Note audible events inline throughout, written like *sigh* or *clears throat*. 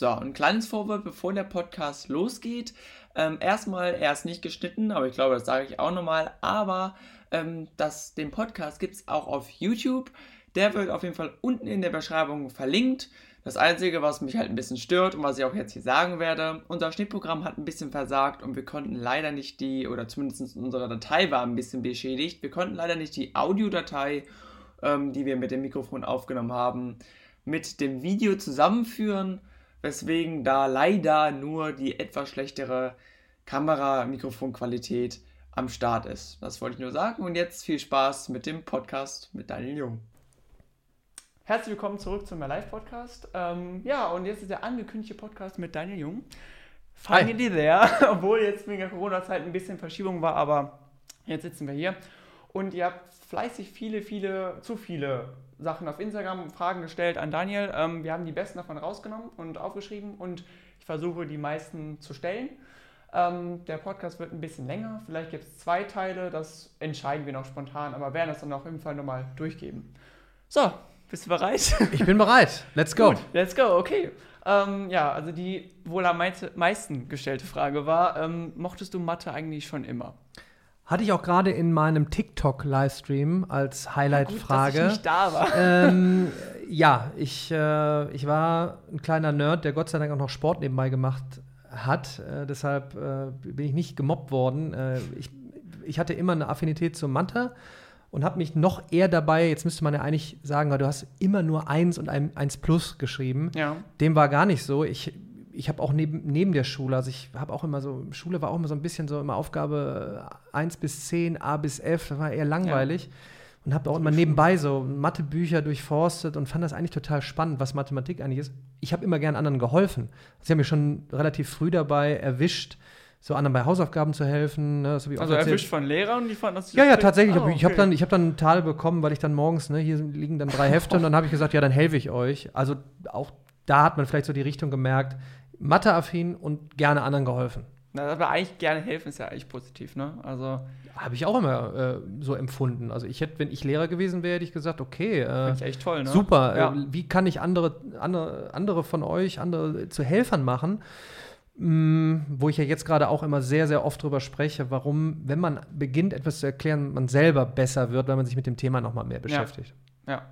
So, ein kleines Vorwort, bevor der Podcast losgeht. Ähm, erstmal, er ist nicht geschnitten, aber ich glaube, das sage ich auch nochmal. Aber ähm, das, den Podcast gibt es auch auf YouTube. Der wird auf jeden Fall unten in der Beschreibung verlinkt. Das Einzige, was mich halt ein bisschen stört und was ich auch jetzt hier sagen werde, unser Schnittprogramm hat ein bisschen versagt und wir konnten leider nicht die, oder zumindest unsere Datei war ein bisschen beschädigt, wir konnten leider nicht die Audiodatei, ähm, die wir mit dem Mikrofon aufgenommen haben, mit dem Video zusammenführen, weswegen da leider nur die etwas schlechtere Kamera-Mikrofonqualität am Start ist. Das wollte ich nur sagen und jetzt viel Spaß mit dem Podcast mit Daniel Jung. Herzlich willkommen zurück zum Live Podcast. Ähm, ja, und jetzt ist der angekündigte Podcast mit Daniel Jung. Finally there, *laughs* obwohl jetzt wegen der Corona-Zeit ein bisschen Verschiebung war, aber jetzt sitzen wir hier. Und ihr habt fleißig viele, viele, zu viele Sachen auf Instagram, Fragen gestellt an Daniel. Ähm, wir haben die besten davon rausgenommen und aufgeschrieben und ich versuche die meisten zu stellen. Ähm, der Podcast wird ein bisschen länger, vielleicht gibt es zwei Teile, das entscheiden wir noch spontan, aber werden das dann auf jeden Fall nochmal durchgeben. So, bist du bereit? *laughs* Ich bin bereit. Let's go. Gut, let's go, okay. Ähm, ja, also die wohl am meisten gestellte Frage war, ähm, mochtest du Mathe eigentlich schon immer? Hatte ich auch gerade in meinem TikTok-Livestream als Highlight-Frage. Ja, dass ich nicht da war. Ähm, ja, ich, äh, ich war ein kleiner Nerd, der Gott sei Dank auch noch Sport nebenbei gemacht hat. Äh, deshalb äh, bin ich nicht gemobbt worden. Äh, ich, ich hatte immer eine Affinität zur Mathe und habe mich noch eher dabei, jetzt müsste man ja eigentlich sagen, weil du hast immer nur 1 und 1 plus geschrieben. Ja. Dem war gar nicht so. Ich, ich habe auch neben, neben der Schule, also ich habe auch immer so, Schule war auch immer so ein bisschen so immer Aufgabe 1 bis 10, A bis F, das war eher langweilig. Ja. Und habe auch immer nebenbei so Mathebücher durchforstet und fand das eigentlich total spannend, was Mathematik eigentlich ist. Ich habe immer gern anderen geholfen. Sie haben mich schon relativ früh dabei erwischt, so anderen bei Hausaufgaben zu helfen. Ne, so also erwischt von Lehrern, die fanden das Ja, ja, tatsächlich. Ah, okay. Ich habe dann, hab dann einen Tal bekommen, weil ich dann morgens, ne, hier liegen dann drei Hefte und dann habe ich gesagt, ja, dann helfe ich euch. Also auch da hat man vielleicht so die Richtung gemerkt, Matheaffin und gerne anderen geholfen. Na, aber eigentlich gerne helfen ist ja eigentlich positiv, ne? Also habe ich auch immer äh, so empfunden. Also ich hätte, wenn ich Lehrer gewesen wäre, hätte ich gesagt, okay, äh, ich echt toll, ne? super. Ja. Äh, wie kann ich andere, andere, andere von euch, andere zu Helfern machen? Mm, wo ich ja jetzt gerade auch immer sehr, sehr oft drüber spreche, warum, wenn man beginnt, etwas zu erklären, man selber besser wird, weil man sich mit dem Thema nochmal mehr beschäftigt. Ja. ja.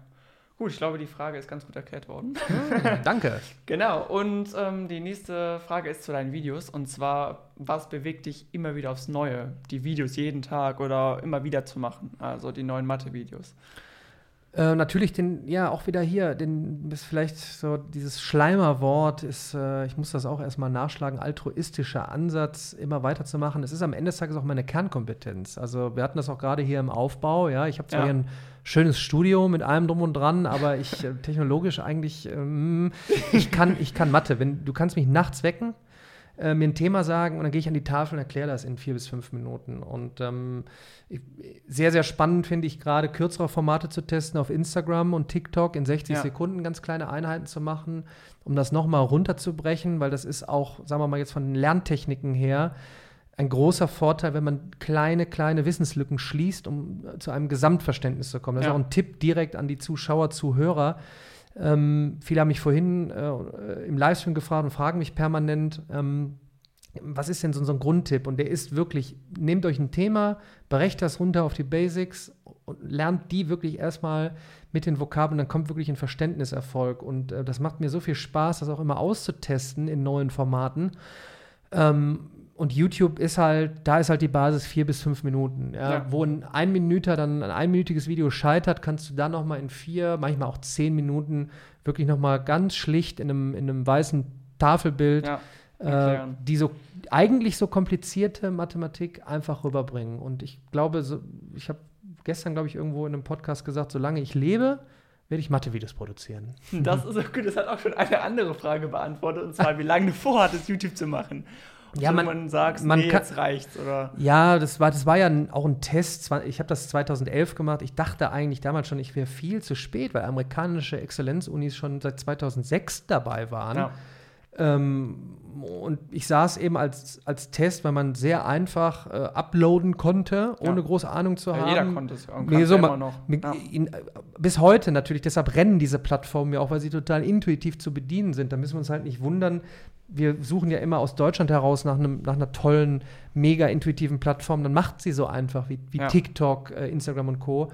Gut, ich glaube, die Frage ist ganz gut erklärt worden. Hm, *laughs* danke. genau, und ähm, die nächste Frage ist zu deinen Videos. Und zwar, was bewegt dich immer wieder aufs Neue, die Videos jeden Tag oder immer wieder zu machen? Also die neuen Mathe-Videos. Äh, natürlich den, ja, auch wieder hier, den, ist vielleicht so dieses Schleimerwort ist, äh, ich muss das auch erstmal nachschlagen, altruistischer Ansatz, immer weiterzumachen. Es ist am Ende des Tages auch meine Kernkompetenz. Also wir hatten das auch gerade hier im Aufbau, ja. Ich habe zwar ja. hier ein schönes Studio mit allem drum und dran, aber ich äh, technologisch eigentlich, ähm, ich kann, ich kann Mathe. Wenn, du kannst mich nachts wecken, äh, mir ein Thema sagen und dann gehe ich an die Tafel und erkläre das in vier bis fünf Minuten. Und ähm, sehr, sehr spannend finde ich gerade, kürzere Formate zu testen auf Instagram und TikTok in 60 ja. Sekunden ganz kleine Einheiten zu machen, um das nochmal runterzubrechen, weil das ist auch, sagen wir mal jetzt von den Lerntechniken her, ein großer Vorteil, wenn man kleine, kleine Wissenslücken schließt, um zu einem Gesamtverständnis zu kommen. Das ja. ist auch ein Tipp direkt an die Zuschauer, Zuhörer. Ähm, viele haben mich vorhin äh, im Livestream gefragt und fragen mich permanent, ähm, was ist denn so, ein Grundtipp? Und der ist wirklich, nehmt euch ein Thema, berechnet das runter auf die Basics und lernt die wirklich erstmal mit den Vokabeln, dann kommt wirklich ein Verständniserfolg. Und äh, das macht mir so viel Spaß, das auch immer auszutesten in neuen Formaten. Ähm, und YouTube ist halt, da ist halt die Basis vier bis fünf Minuten. Ja? Ja. Wo ein Einminüter dann ein einminütiges Video scheitert, kannst du dann noch mal in vier, manchmal auch zehn Minuten wirklich noch mal ganz schlicht in einem, in einem weißen Tafelbild ja, äh, die so eigentlich so komplizierte Mathematik einfach rüberbringen. Und ich glaube, so, ich habe gestern, glaube ich, irgendwo in einem Podcast gesagt, solange ich lebe, werde ich Mathe-Videos produzieren. Das ist auch gut, das hat auch schon eine andere Frage beantwortet, und zwar, wie lange du vorhattest, YouTube zu machen ja, man, man sagt, man nee, kann, jetzt reicht's, oder? Ja, das war, das war ja auch ein Test. Ich habe das 2011 gemacht. Ich dachte eigentlich damals schon, ich wäre viel zu spät, weil amerikanische Exzellenzunis schon seit 2006 dabei waren. Ja. Ähm, und ich saß eben als, als Test, weil man sehr einfach äh, uploaden konnte, ohne ja. große Ahnung zu ja, haben. Jeder konnte es. Nee, so immer noch. Ja. in, bis heute natürlich, deshalb rennen diese Plattformen ja auch, weil sie total intuitiv zu bedienen sind. Da müssen wir uns halt nicht wundern. Wir suchen ja immer aus Deutschland heraus nach, einem, nach einer tollen, mega intuitiven Plattform. Dann macht sie so einfach wie, wie TikTok, äh, Instagram und Co.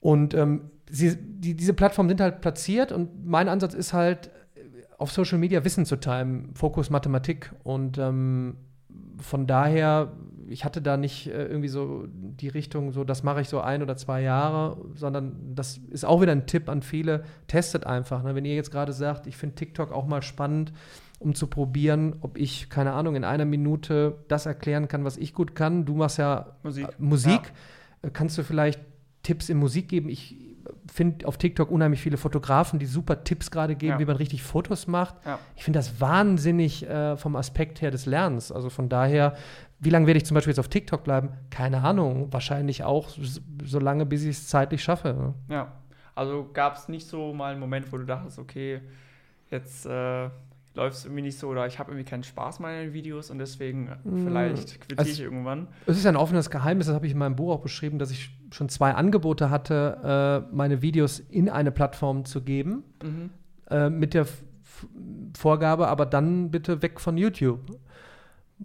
Und ähm, sie, die, diese Plattformen sind halt platziert und mein Ansatz ist halt, auf Social Media Wissen zu teilen, Fokus Mathematik. Und ähm, von daher, ich hatte da nicht äh, irgendwie so die Richtung, so das mache ich so ein oder zwei Jahre, sondern das ist auch wieder ein Tipp an viele, testet einfach. Ne? Wenn ihr jetzt gerade sagt, ich finde TikTok auch mal spannend, um zu probieren, ob ich, keine Ahnung, in einer Minute das erklären kann, was ich gut kann. Du machst ja Musik. Äh, Musik. Ja. Äh, kannst du vielleicht Tipps in Musik geben? Ich finde auf TikTok unheimlich viele Fotografen, die super Tipps gerade geben, ja. wie man richtig Fotos macht. Ja. Ich finde das wahnsinnig äh, vom Aspekt her des Lernens. Also von daher, wie lange werde ich zum Beispiel jetzt auf TikTok bleiben? Keine Ahnung. Wahrscheinlich auch so lange, bis ich es zeitlich schaffe. Ne? Ja. Also gab es nicht so mal einen Moment, wo du dachtest, okay, jetzt äh, läuft es irgendwie nicht so oder ich habe irgendwie keinen Spaß mehr in den Videos und deswegen mm. vielleicht quittiere also, ich irgendwann. Es ist ein offenes Geheimnis, das habe ich in meinem Buch auch beschrieben, dass ich schon zwei Angebote hatte, äh, meine Videos in eine Plattform zu geben, mhm. äh, mit der Vorgabe, aber dann bitte weg von YouTube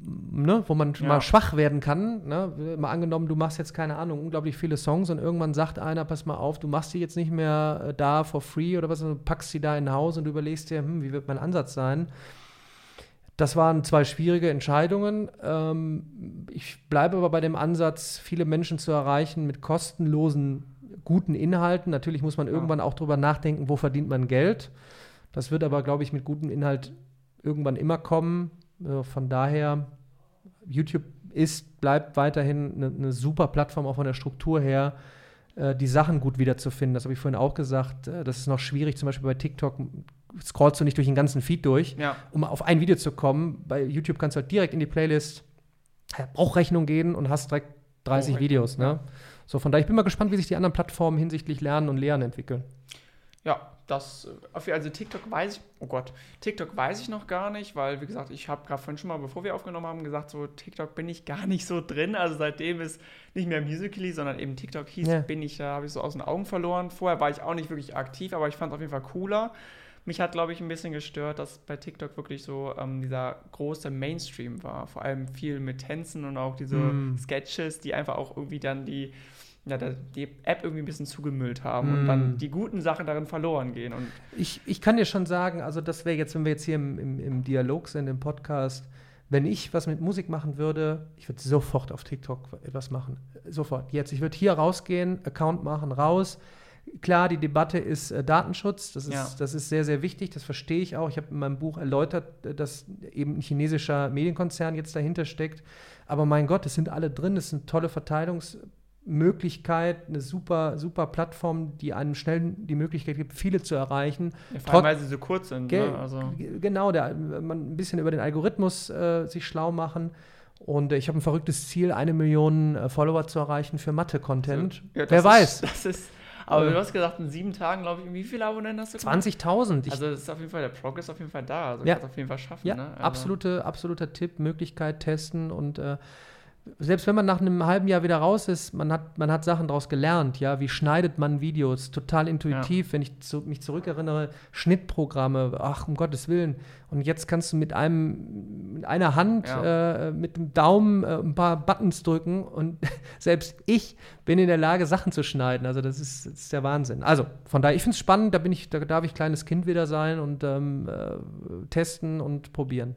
ne, wo man ja. mal schwach werden kann. Ne? Mal angenommen, du machst jetzt keine Ahnung, unglaublich viele Songs und irgendwann sagt einer, pass mal auf, du machst die jetzt nicht mehr äh, da for free oder was, du packst sie da in Haus und du überlegst dir, hm, wie wird mein Ansatz sein? Das waren zwei schwierige Entscheidungen. Ähm, ich bleibe aber bei dem Ansatz, viele Menschen zu erreichen mit kostenlosen, guten Inhalten. Natürlich muss man ja. irgendwann auch drüber nachdenken, wo verdient man Geld. Das wird aber, glaube ich, mit gutem Inhalt irgendwann immer kommen. Also von daher, YouTube ist, bleibt weiterhin eine, eine, super Plattform, auch von der Struktur her, äh, die Sachen gut wiederzufinden. Das habe ich vorhin auch gesagt. Äh, das ist noch schwierig, zum Beispiel bei TikTok scrollst du nicht durch den ganzen Feed durch, ja. um auf ein Video zu kommen. Bei YouTube kannst du halt direkt in die Playlist Brauchrechnung gehen und hast direkt 30 Videos. Ne? Ja. So, von daher, ich bin mal gespannt, wie sich die anderen Plattformen hinsichtlich Lernen und Lehren entwickeln. Ja, das, also TikTok weiß ich, oh Gott, TikTok weiß ich noch gar nicht, weil, wie gesagt, ich habe gerade vorhin schon mal, bevor wir aufgenommen haben, gesagt, so TikTok bin ich gar nicht so drin. Also seitdem es nicht mehr Musically, sondern eben TikTok hieß, ja. bin ich, da habe ich so aus den Augen verloren. Vorher war ich auch nicht wirklich aktiv, aber ich fand es auf jeden Fall cooler. Mich hat, glaube ich, ein bisschen gestört, dass bei TikTok wirklich so ähm, dieser große Mainstream war. Vor allem viel mit Tänzen und auch diese mm. Sketches, die einfach auch irgendwie dann die ja, die App irgendwie ein bisschen zugemüllt haben mm. und dann hm. die guten Sachen darin verloren gehen. Und ich, ich kann dir schon sagen, also das wäre jetzt, wenn wir jetzt hier im, im, im Dialog sind, im Podcast, wenn ich was mit Musik machen würde, ich würde sofort auf TikTok etwas machen. Sofort. Jetzt. Ich würde hier rausgehen, Account machen, raus. Klar, die Debatte ist äh, Datenschutz. Das ist, ja. das ist sehr, sehr wichtig. Das verstehe ich auch. Ich habe in meinem Buch erläutert, äh, dass eben ein chinesischer Medienkonzern jetzt dahinter steckt. Aber mein Gott, es sind alle drin. Es sind tolle Verteilungs- Möglichkeit, eine super, super Plattform, die einem schnell die Möglichkeit gibt, viele zu erreichen. Ja, vor allem, weil sie so kurz sind. Ne? Also. Genau, der, man ein bisschen über den Algorithmus äh, sich schlau machen. Und äh, ich habe ein verrücktes Ziel, eine Million äh, Follower zu erreichen für Mathe-Content. Ja, Wer weiß. *laughs* das ist, aber äh, du hast gesagt, in sieben Tagen, glaube ich, wie viele Abonnenten hast du? 20.000. Also das ist auf jeden Fall, der Progress auf jeden Fall da. Also ja. kannst auf jeden Fall schaffen. Ja, ne? also. absolute, absoluter Tipp, Möglichkeit testen und äh, selbst wenn man nach einem halben Jahr wieder raus ist, man hat, man hat Sachen daraus gelernt, ja, wie schneidet man Videos, total intuitiv, ja. wenn ich zu, mich zurückerinnere, Schnittprogramme, ach, um Gottes Willen. Und jetzt kannst du mit einem, mit einer Hand, ja. äh, mit dem Daumen äh, ein paar Buttons drücken und *laughs* selbst ich bin in der Lage, Sachen zu schneiden. Also das ist, das ist der Wahnsinn. Also von daher, ich finde es spannend, da bin ich, da darf ich kleines Kind wieder sein und ähm, äh, testen und probieren.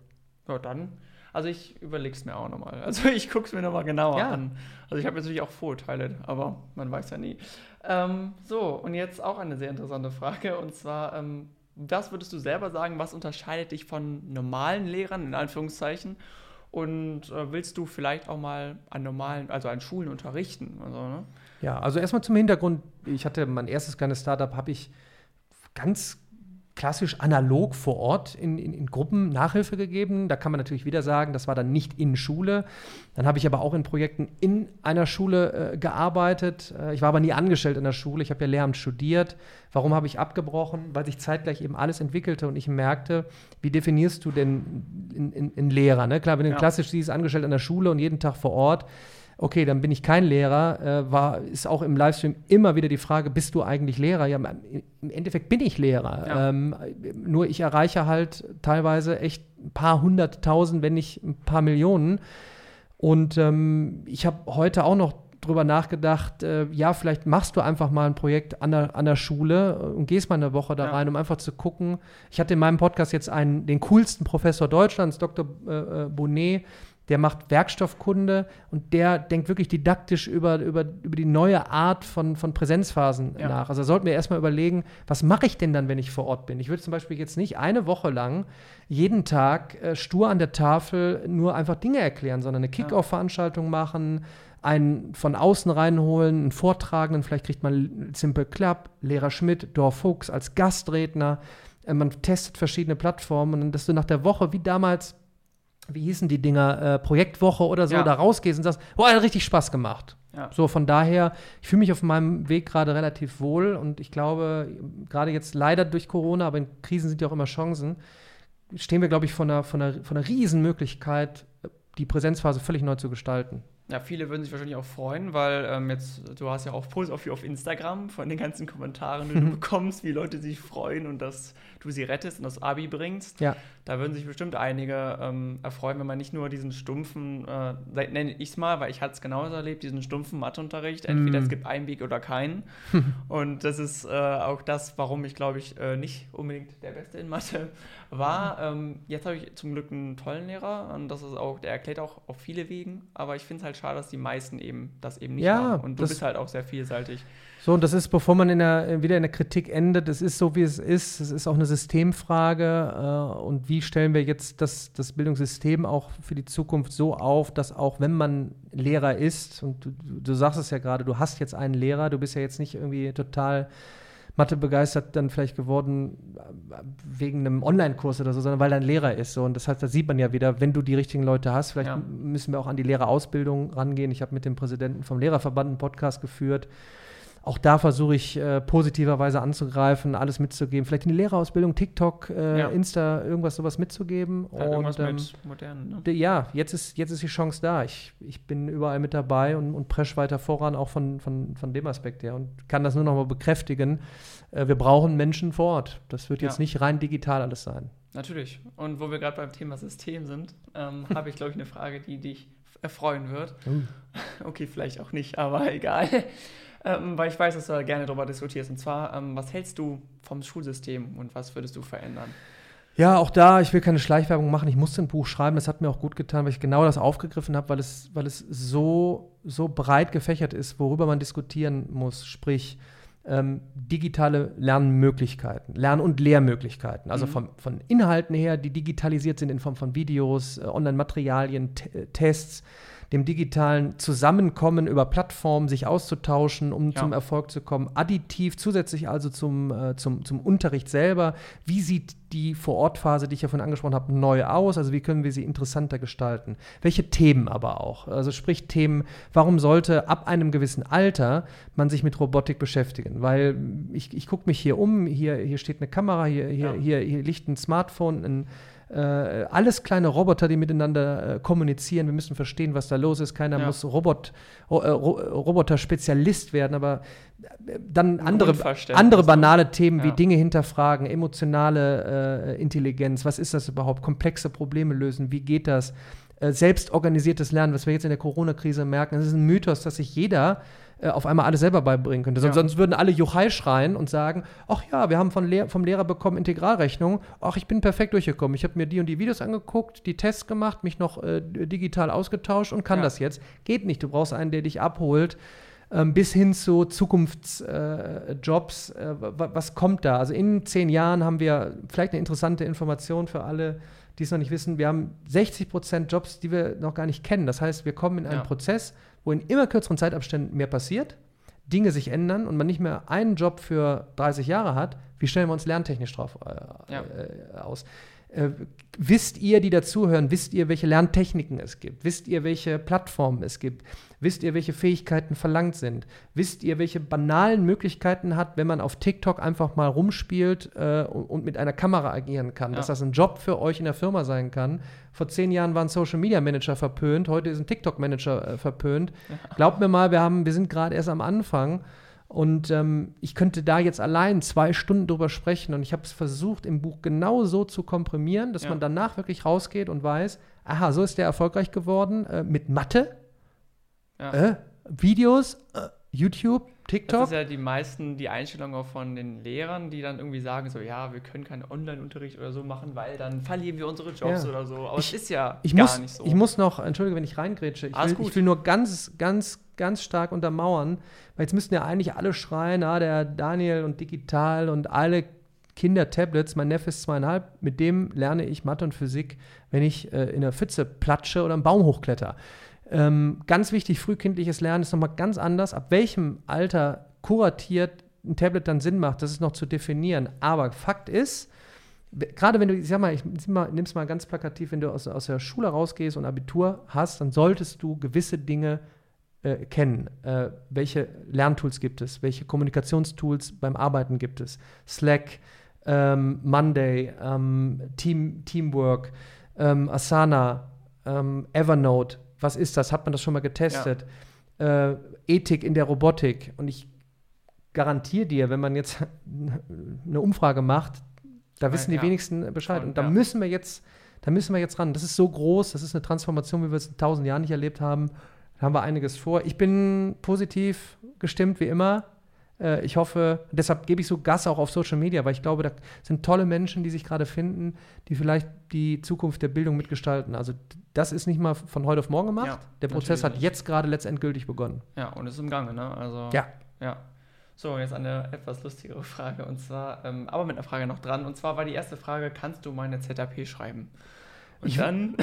Ja, dann also ich überlege es mir auch nochmal. Also *laughs* ich gucke es mir nochmal genauer ja. an. Also ich habe natürlich auch Vorurteile, aber man weiß ja nie. Ähm, so, und jetzt auch eine sehr interessante Frage. Und zwar, ähm, was würdest du selber sagen, was unterscheidet dich von normalen Lehrern, in Anführungszeichen? Und äh, willst du vielleicht auch mal an normalen, also an Schulen unterrichten? Also, ne? Ja, also erstmal zum Hintergrund. Ich hatte mein erstes kleines Startup, habe ich ganz klassisch analog vor Ort in, in, in, Gruppen Nachhilfe gegeben. Da kann man natürlich wieder sagen, das war dann nicht in Schule. Dann habe ich aber auch in Projekten in einer Schule äh, gearbeitet. Äh, ich war aber nie angestellt in der Schule. Ich habe ja Lehramt studiert. Warum habe ich abgebrochen? Weil sich zeitgleich eben alles entwickelte und ich merkte, wie definierst du denn einen Lehrer? Ne? Klar, wenn du ja. klassisch siehst, angestellt an der Schule und jeden Tag vor Ort, okay, dann bin ich kein Lehrer, äh, war, ist auch im Livestream immer wieder die Frage, bist du eigentlich Lehrer? Ja, im Endeffekt bin ich Lehrer. Ja. Ähm, nur ich erreiche halt teilweise echt ein paar hunderttausend, wenn nicht ein paar Millionen. Und ähm, ich habe heute auch noch drüber nachgedacht, äh, ja, vielleicht machst du einfach mal ein Projekt an der, an der Schule und gehst mal eine Woche da ja. rein, um einfach zu gucken. Ich hatte in meinem Podcast jetzt einen, den coolsten Professor Deutschlands, Dr. Äh, äh Bonnet, der macht Werkstoffkunde und der denkt wirklich didaktisch über, über, über die neue Art von, von Präsenzphasen ja. nach. Also sollten wir erstmal überlegen, was mache ich denn dann, wenn ich vor Ort bin? Ich würde zum Beispiel jetzt nicht eine Woche lang jeden Tag äh, stur an der Tafel nur einfach Dinge erklären, sondern eine Kick-Off-Veranstaltung machen, einen von außen reinholen, einen Vortragenden, vielleicht kriegt man Simple Club, Lehrer Schmidt, Dorf Fuchs als Gastredner. Äh, man testet verschiedene Plattformen und dass du nach der Woche, wie damals wie hießen die Dinger, äh, Projektwoche oder so, ja. da rausgehst und sagst, boah, hat richtig Spaß gemacht. Ja. So, von daher, ich fühle mich auf meinem Weg gerade relativ wohl und ich glaube, gerade jetzt leider durch Corona, aber in Krisen sind ja auch immer Chancen, stehen wir, glaube ich, vor einer, vor, einer, vor einer Riesenmöglichkeit, die Präsenzphase völlig neu zu gestalten. Ja, viele würden sich wahrscheinlich auch freuen, weil ähm, jetzt, du hast ja auch Posts auf, auf Instagram von den ganzen Kommentaren, die du *laughs* bekommst, wie Leute sich freuen und dass du sie rettest und das Abi bringst. Ja. Da würden sich bestimmt einige ähm, erfreuen, wenn man nicht nur diesen stumpfen, äh, nenne ich es mal, weil ich hatte es genauso erlebt, diesen stumpfen Matheunterricht. Entweder mm. es gibt einen Weg oder keinen. *laughs* und das ist äh, auch das, warum ich, glaube ich, äh, nicht unbedingt der Beste in Mathe *laughs* war. Ähm, jetzt habe ich zum Glück einen tollen Lehrer und das ist auch, der erklärt auch auf viele Wegen, aber ich finde es halt schade, dass die meisten eben das eben nicht ja, haben. Und du bist halt auch sehr vielseitig. So, und das ist, bevor man in der, wieder in der Kritik endet, es ist so, wie es ist. Es ist auch eine Systemfrage. Äh, und wie stellen wir jetzt das, das Bildungssystem auch für die Zukunft so auf, dass auch wenn man Lehrer ist, und du, du sagst es ja gerade, du hast jetzt einen Lehrer, du bist ja jetzt nicht irgendwie total Mathe begeistert dann vielleicht geworden äh, wegen einem Online-Kurs oder so, sondern weil er ein Lehrer ist. So. Und das heißt, da sieht man ja wieder, wenn du die richtigen Leute hast, vielleicht ja. müssen wir auch an die Lehrerausbildung rangehen. Ich habe mit dem Präsidenten vom Lehrerverband einen Podcast geführt auch da versuche ich äh, positiverweise anzugreifen, alles mitzugeben. Vielleicht in die Lehrerausbildung, TikTok, äh, ja. Insta, irgendwas sowas mitzugeben. Ja, und, ähm, mit modernen, ne? Ja, jetzt ist, jetzt ist die Chance da. Ich, ich bin überall mit dabei und, und presch weiter voran, auch von, von, von dem Aspekt her. Und kann das nur noch mal bekräftigen. Äh, wir brauchen Menschen vor Ort. Das wird jetzt ja. nicht rein digital alles sein. Natürlich. Und wo wir gerade beim Thema System sind, ähm, *laughs* habe ich, glaube ich, eine Frage, die dich erfreuen wird. Uh. *laughs* Okay, vielleicht auch nicht, aber *laughs* egal ähm, weil ich weiß, dass du da gerne darüber diskutierst. Und zwar, ähm, was hältst du vom Schulsystem und was würdest du verändern? Ja, auch da, ich will keine Schleichwerbung machen. Ich musste ein Buch schreiben, das hat mir auch gut getan, weil ich genau das aufgegriffen habe, weil es, weil es so, so breit gefächert ist, worüber man diskutieren muss. Sprich, ähm, digitale Lernmöglichkeiten, Lern- und Lehrmöglichkeiten. Also mhm. von, von Inhalten her, die digitalisiert sind in Form von Videos, äh, Online-Materialien, Tests dem digitalen Zusammenkommen über Plattformen, sich auszutauschen, um ja. zum Erfolg zu kommen. Additiv zusätzlich also zum, äh, zum, zum Unterricht selber. Wie sieht die Vorortphase, die ich ja vorhin angesprochen habe, neu aus? Also wie können wir sie interessanter gestalten? Welche Themen aber auch? Also sprich Themen, warum sollte ab einem gewissen Alter man sich mit Robotik beschäftigen? Weil ich, ich gucke mich hier um, hier, hier steht eine Kamera, hier, hier, ja. hier, hier liegt ein Smartphone, ein äh, alles kleine Roboter, die miteinander äh, kommunizieren. Wir müssen verstehen, was da los ist. Keiner ja. muss Robot, ro äh, ro Roboter-Spezialist werden, aber äh, dann andere, andere banale Themen ja. wie Dinge hinterfragen, emotionale äh, Intelligenz, was ist das überhaupt, komplexe Probleme lösen, wie geht das? selbstorganisiertes Lernen, was wir jetzt in der Corona-Krise merken, es ist ein Mythos, dass sich jeder äh, auf einmal alles selber beibringen könnte. Ja. Sonst würden alle Juchai schreien und sagen, ach ja, wir haben von Lehr vom Lehrer bekommen Integralrechnung, ach, ich bin perfekt durchgekommen. Ich habe mir die und die Videos angeguckt, die Tests gemacht, mich noch äh, digital ausgetauscht und kann ja. das jetzt. Geht nicht, du brauchst einen, der dich abholt ähm, bis hin zu Zukunftsjobs. Äh, äh, was kommt da? Also in zehn Jahren haben wir vielleicht eine interessante Information für alle, die es noch nicht wissen. Wir haben 60 Prozent Jobs, die wir noch gar nicht kennen. Das heißt, wir kommen in einen ja. Prozess, wo in immer kürzeren Zeitabständen mehr passiert, Dinge sich ändern und man nicht mehr einen Job für 30 Jahre hat, Wie stellen wir uns lerntechnisch drauf äh, ja. äh, aus? Äh, wisst ihr, die dazuhören, wisst ihr, welche Lerntechniken es gibt? Wisst ihr, welche Plattformen es gibt? Wisst ihr, welche Fähigkeiten verlangt sind? Wisst ihr, welche banalen Möglichkeiten hat, wenn man auf TikTok einfach mal rumspielt äh, und, mit einer Kamera agieren kann? Ja. Dass das ein Job für euch in der Firma sein kann. Vor zehn Jahren waren Social Media Manager verpönt, heute ist ein TikTok Manager äh, verpönt. Ja. Glaubt mir mal, wir, haben, wir sind gerade erst am Anfang. Und ähm, ich könnte da jetzt allein zwei Stunden drüber sprechen. Und ich habe es versucht, im Buch genau so zu komprimieren, dass ja. man danach wirklich rausgeht und weiß, aha, so ist der erfolgreich geworden äh, mit Mathe, ja. äh, Videos, äh, YouTube, TikTok. Das ist ja die meisten, die Einstellung auch von den Lehrern, die dann irgendwie sagen so, ja, wir können keinen Online-Unterricht oder so machen, weil dann verlieren wir unsere Jobs ja. oder so. Aber es ist ja gar muss, nicht so. Ich muss noch, entschuldige, wenn ich reingrätsche, ich, will, ich will nur ganz, ganz, ganz stark untermauern, weil jetzt müssten ja eigentlich alle schreien, ah, der Daniel und digital und alle Kinder-Tablets, mein Neffe ist zweieinhalb, mit dem lerne ich Mathe und Physik, wenn ich äh, in der Pfütze platsche oder einen Baum hochkletter. Ähm, ganz wichtig, frühkindliches Lernen ist nochmal ganz anders. Ab welchem Alter kuratiert ein Tablet dann Sinn macht, das ist noch zu definieren. Aber Fakt ist, gerade wenn du, ich sag mal, ich nimm es mal ganz plakativ, wenn du aus, aus der Schule rausgehst und Abitur hast, dann solltest du gewisse Dinge äh, kennen. Äh, welche Lerntools gibt es? Welche Kommunikationstools beim Arbeiten gibt es? Slack, ähm, Monday, ähm, Team, Teamwork, ähm, Asana, ähm, Evernote. Was ist das? Hat man das schon mal getestet? Ja. Äh, Ethik in der Robotik. Und ich garantiere dir, wenn man jetzt *laughs* eine Umfrage macht, da wissen ja, die wenigsten Bescheid. Und da müssen wir jetzt, da müssen wir jetzt ran. Das ist so groß, das ist eine Transformation, wie wir es in tausend Jahren nicht erlebt haben. Da haben wir einiges vor. Ich bin positiv gestimmt, wie immer. Äh, ich hoffe, deshalb gebe ich so Gas auch auf Social Media, weil ich glaube, da sind tolle Menschen, die sich gerade finden, die vielleicht die Zukunft der Bildung mitgestalten. Also das ist nicht mal von heute auf morgen gemacht. Ja, der Prozess hat jetzt gerade letztendgültig begonnen. Ja, und ist im Gange, ne? Also, ja. Ja. So, jetzt eine etwas lustigere Frage und zwar, ähm, aber mit einer Frage noch dran. Und zwar war die erste Frage: Kannst du meine ZAP schreiben? Und ich dann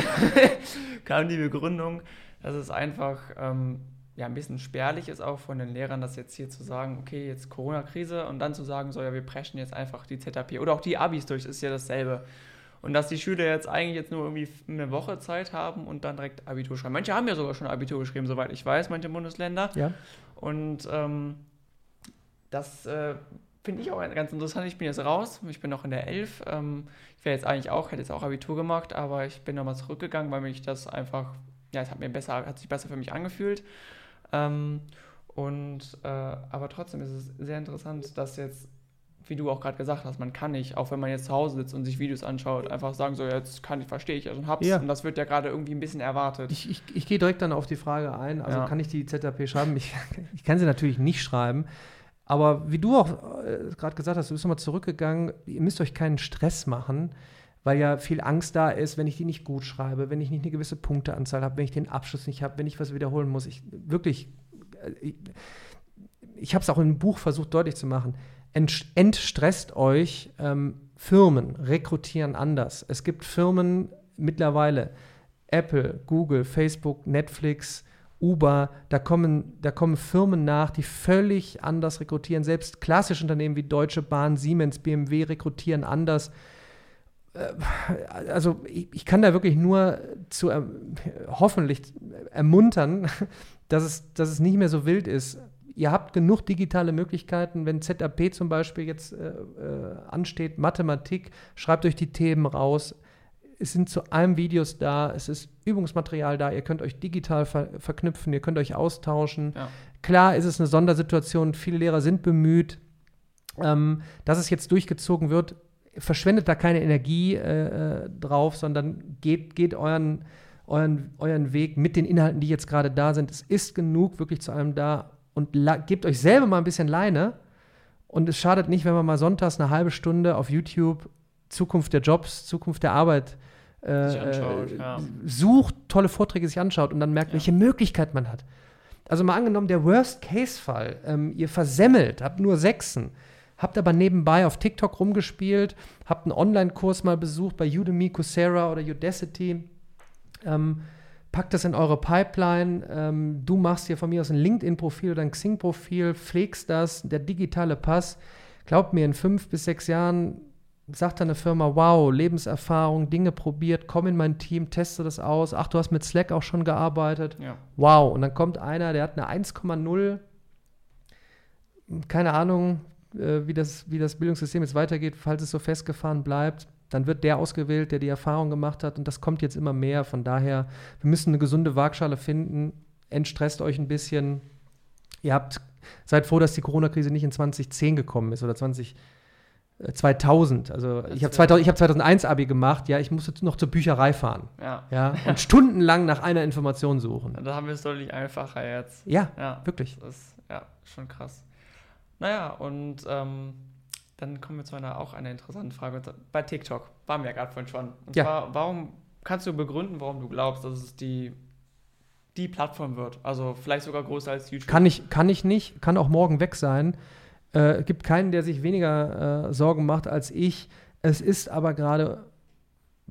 *laughs* kam die Begründung, dass es einfach ähm, ja, ein bisschen spärlich ist, auch von den Lehrern, das jetzt hier zu sagen, okay, jetzt Corona-Krise und dann zu sagen, so ja, wir preschen jetzt einfach die ZAP oder auch die Abis durch, ist ja dasselbe. Und dass die Schüler jetzt eigentlich jetzt nur irgendwie eine Woche Zeit haben und dann direkt Abitur schreiben. Manche haben ja sogar schon Abitur geschrieben, soweit ich weiß, manche Bundesländer. Ja. Und ähm, das äh, finde ich auch ganz interessant. Ich bin jetzt raus, ich bin noch in der 11. Ähm, ich wäre jetzt eigentlich auch, hätte jetzt auch Abitur gemacht, aber ich bin nochmal zurückgegangen, weil mich das einfach ja, es hat mir besser, hat sich besser für mich angefühlt. Ähm, und äh, aber trotzdem ist es sehr interessant, dass jetzt, wie du auch gerade gesagt hast, man kann nicht, auch wenn man jetzt zu Hause sitzt und sich Videos anschaut, einfach sagen, so jetzt kann ich, verstehe ich, also hab's. Ja. Und das wird ja gerade irgendwie ein bisschen erwartet. Ich, ich, ich gehe direkt dann auf die Frage ein, also ja. kann ich die ZAP schreiben? Ich, *laughs* ich kann sie natürlich nicht schreiben. Aber wie du auch äh, gerade gesagt hast, du bist nochmal zurückgegangen, ihr müsst euch keinen Stress machen weil ja viel Angst da ist, wenn ich die nicht gut schreibe, wenn ich nicht eine gewisse Punkteanzahl habe, wenn ich den Abschluss nicht habe, wenn ich was wiederholen muss. Ich wirklich, äh, ich, ich habe es auch im Buch versucht deutlich zu machen. Ent, entstresst euch. Ähm, Firmen rekrutieren anders. Es gibt Firmen mittlerweile, Apple, Google, Facebook, Netflix, Uber, da kommen, da kommen Firmen nach, die völlig anders rekrutieren. Selbst klassische Unternehmen wie Deutsche Bahn, Siemens, BMW rekrutieren anders. Äh, also ich, ich, kann da wirklich nur zu äh, hoffentlich ermuntern, *laughs* dass es, dass es nicht mehr so wild ist. Ihr habt genug digitale Möglichkeiten, wenn ZAP zum Beispiel jetzt äh, äh, ansteht, Mathematik, schreibt euch die Themen raus. Es sind zu allem Videos da, es ist Übungsmaterial da, ihr könnt euch digital ver verknüpfen, ihr könnt euch austauschen. Ja. Klar ist es eine Sondersituation, viele Lehrer sind bemüht. Ähm, dass es jetzt durchgezogen wird, verschwendet da keine Energie äh, äh, drauf, sondern geht, geht euren, euren, euren Weg mit den Inhalten, die jetzt gerade da sind. Es ist genug wirklich zu allem da und gebt euch selber mal ein bisschen Leine. Und es schadet nicht, wenn man mal sonntags eine halbe Stunde auf YouTube Zukunft der Jobs, Zukunft der Arbeit äh, anschaut, äh, ja. sucht, tolle Vorträge sich anschaut und dann merkt, ja. welche Möglichkeit man hat. Also mal angenommen, der Worst-Case-Fall, ähm, ihr versemmelt, habt nur Sechsen, habt aber nebenbei auf TikTok rumgespielt, habt einen Online-Kurs mal besucht bei Udemy, Coursera oder Udacity. Ähm, packt das in eure Pipeline. Ähm, du machst hier von mir aus ein LinkedIn-Profil oder ein Xing-Profil, pflegst das, der digitale Pass. Glaubt mir, in fünf bis sechs Jahren sagt dann eine Firma, wow, Lebenserfahrung, Dinge probiert, komm in mein Team, teste das aus. Ach, du hast mit Slack auch schon gearbeitet. Ja. Wow. Und dann kommt einer, der hat eine 1,0, keine Ahnung, äh, wie, das, wie das Bildungssystem jetzt weitergeht, falls es so festgefahren bleibt. Dann wird der ausgewählt, der die Erfahrung gemacht hat. Und das kommt jetzt immer mehr. Von daher, wir müssen eine gesunde Waagschale finden. Entstresst euch ein bisschen. Ihr habt, seid froh, dass die Corona-Krise nicht in 2010 gekommen ist oder 20, 2000. Also ich habe 2000, hab 2001 Abi gemacht. Ja, ich musste noch zur Bücherei fahren. Ja. Ja, *laughs* und stundenlang nach einer Information suchen. Da haben wir es deutlich einfacher jetzt. Ja, Ja. wirklich. Das ist ja schon krass. Naja, und ähm, dann kommen wir zu einer auch einer interessanten Frage. Bei TikTok waren wir ja gerade vorhin schon. Und Ja. zwar, warum kannst du begründen, warum du glaubst, dass es die, die Plattform wird? Also vielleicht sogar größer als YouTube. Kann ich, kann ich nicht, kann auch morgen weg sein. Äh, gibt keinen, der sich weniger äh, Sorgen macht als ich. Es ist aber gerade,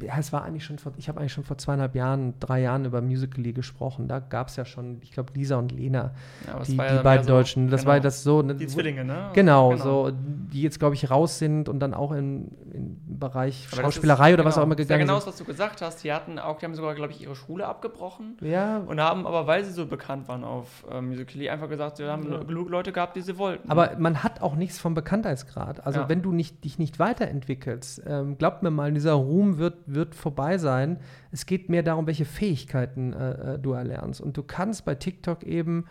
ja, es war eigentlich schon vor, ich habe eigentlich schon vor zweieinhalb Jahren, drei Jahren über Musical.ly gesprochen. Da gab es ja schon, ich glaube, Lisa und Lena, Ja, die, die beiden so- Deutschen. Das genau. war das so. ne, Die Zwillinge, ne? Genau, so, die jetzt, glaube ich, raus sind und dann auch in, im Bereich Aber Schauspielerei ist- oder was auch genau, immer gegangen genau das, sind. was du gesagt hast. Die hatten auch, die haben sogar, glaube ich, ihre Schule abgebrochen. Ja, Und haben aber, weil sie so bekannt waren auf äh, Musical.ly, einfach gesagt, sie haben Ja. genug Leute gehabt, die sie wollten. Aber man hat auch nichts vom Bekanntheitsgrad. Also wenn du nicht, dich nicht weiterentwickelst, ähm, glaubt mir mal, dieser Ruhm wird, wird vorbei sein. Es geht mehr darum, welche Fähigkeiten äh, äh, du erlernst. Und du kannst bei TikTok eben,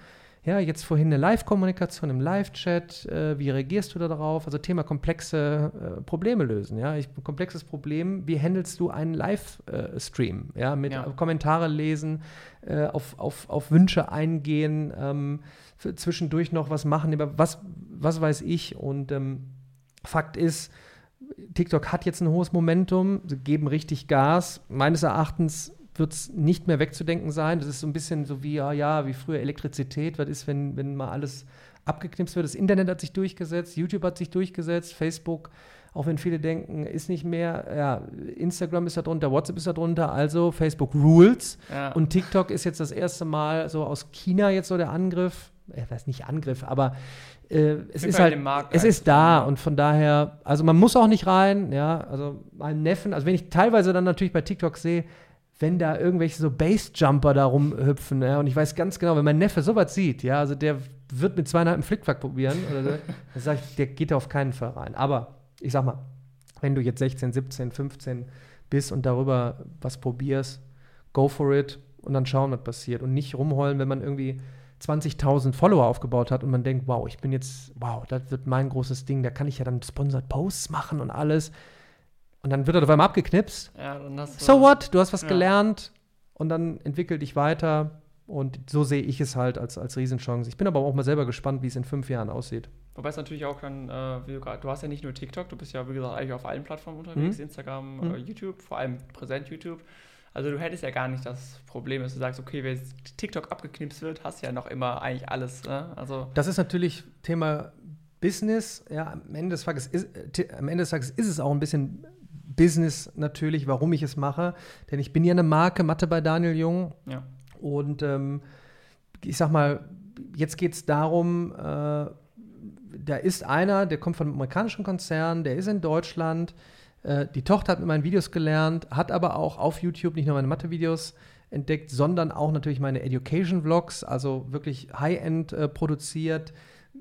ja, jetzt vorhin eine Live-Kommunikation im Live-Chat, äh, wie reagierst du da darauf? Also Thema komplexe äh, Probleme lösen. Ja, ich, komplexes Problem, wie handelst du einen Live-Stream? ja, mit Ja. Kommentare lesen, äh, auf, auf, auf Wünsche eingehen, ähm, zwischendurch noch was machen, was, was weiß ich. Und ähm, Fakt ist, TikTok hat jetzt ein hohes Momentum, sie geben richtig Gas. Meines Erachtens wird es nicht mehr wegzudenken sein. Das ist so ein bisschen so wie, ja, ja, wie früher Elektrizität. Was ist, wenn, wenn mal alles abgeknipst wird? Das Internet hat sich durchgesetzt, YouTube hat sich durchgesetzt, Facebook, auch wenn viele denken, ist nicht mehr. Ja, Instagram ist da drunter, WhatsApp ist da drunter, also Facebook Rules. ja. Und TikTok ist jetzt das erste Mal so aus China jetzt so der Angriff. Äh, weiß nicht Angriff, aber äh, es ist halt, Markt es ist da und von daher, also man muss auch nicht rein, ja, also meinem Neffen, also wenn ich teilweise dann natürlich bei TikTok sehe, wenn da irgendwelche so Bassjumper da rumhüpfen, ja, und ich weiß ganz genau, wenn mein Neffe sowas sieht, ja, also der wird mit zweieinhalb einen Flickflack probieren, oder so, *laughs* dann sage ich, der geht auf keinen Fall rein. Aber ich sag mal, wenn du jetzt 16, 17, 15 bist und darüber was probierst, go for it und dann schauen, was passiert. Und nicht rumheulen, wenn man irgendwie 20.000 Follower aufgebaut hat und man denkt, wow, ich bin jetzt, wow, das wird mein großes Ding, da kann ich ja dann Sponsored Posts machen und alles. Und dann wird er auf einmal abgeknipst. ja, So what? Du hast was Ja. gelernt und dann entwickel dich weiter. Und so sehe ich es halt als, als Riesenchance. Ich bin aber auch mal selber gespannt, wie es in fünf Jahren aussieht. Wobei es natürlich auch dann, äh, wie du, du hast ja nicht nur TikTok, du bist ja, wie gesagt, eigentlich auf allen Plattformen unterwegs, Mhm. Instagram, Mhm. äh, YouTube, vor allem präsent YouTube. Also du hättest ja gar nicht das Problem, dass du sagst, okay, wenn jetzt TikTok abgeknipst wird, hast du ja noch immer eigentlich alles. Ne? Also Das ist natürlich Thema Business. Ja, am Ende des Tages ist, äh, am Ende des Tages ist es auch ein bisschen Business natürlich, warum ich es mache. Denn ich bin ja eine Marke, Mathe bei Daniel Jung. ja, Und ähm, ich sag mal, jetzt geht es darum, äh, da ist einer, der kommt von einem amerikanischen Konzern, der ist in Deutschland. Äh, die Tochter hat mit meinen Videos gelernt, hat aber auch auf YouTube nicht nur meine Mathe-Videos entdeckt, sondern auch natürlich meine Education-Vlogs, also wirklich High-End äh, produziert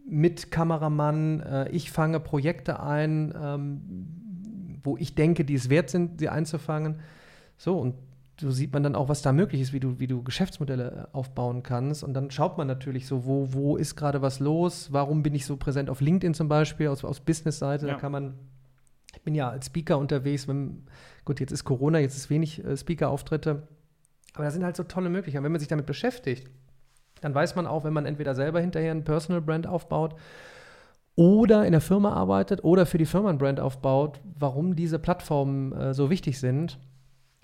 mit Kameramann. Äh, ich fange Projekte ein, ähm, wo ich denke, die es wert sind, sie einzufangen. So, und so sieht man dann auch, was da möglich ist, wie du, wie du Geschäftsmodelle äh, aufbauen kannst. Und dann schaut man natürlich so, wo, wo ist gerade was los? Warum bin ich so präsent auf LinkedIn zum Beispiel, aus, aus Business-Seite? Ja. Da kann man, ich bin ja als Speaker unterwegs. Wenn, gut, jetzt ist Corona, jetzt ist wenig äh, Speaker-Auftritte. Aber da sind halt so tolle Möglichkeiten. Wenn man sich damit beschäftigt, dann weiß man auch, wenn man entweder selber hinterher ein Personal Brand aufbaut oder in der Firma arbeitet oder für die Firma ein Brand aufbaut, warum diese Plattformen äh, so wichtig sind.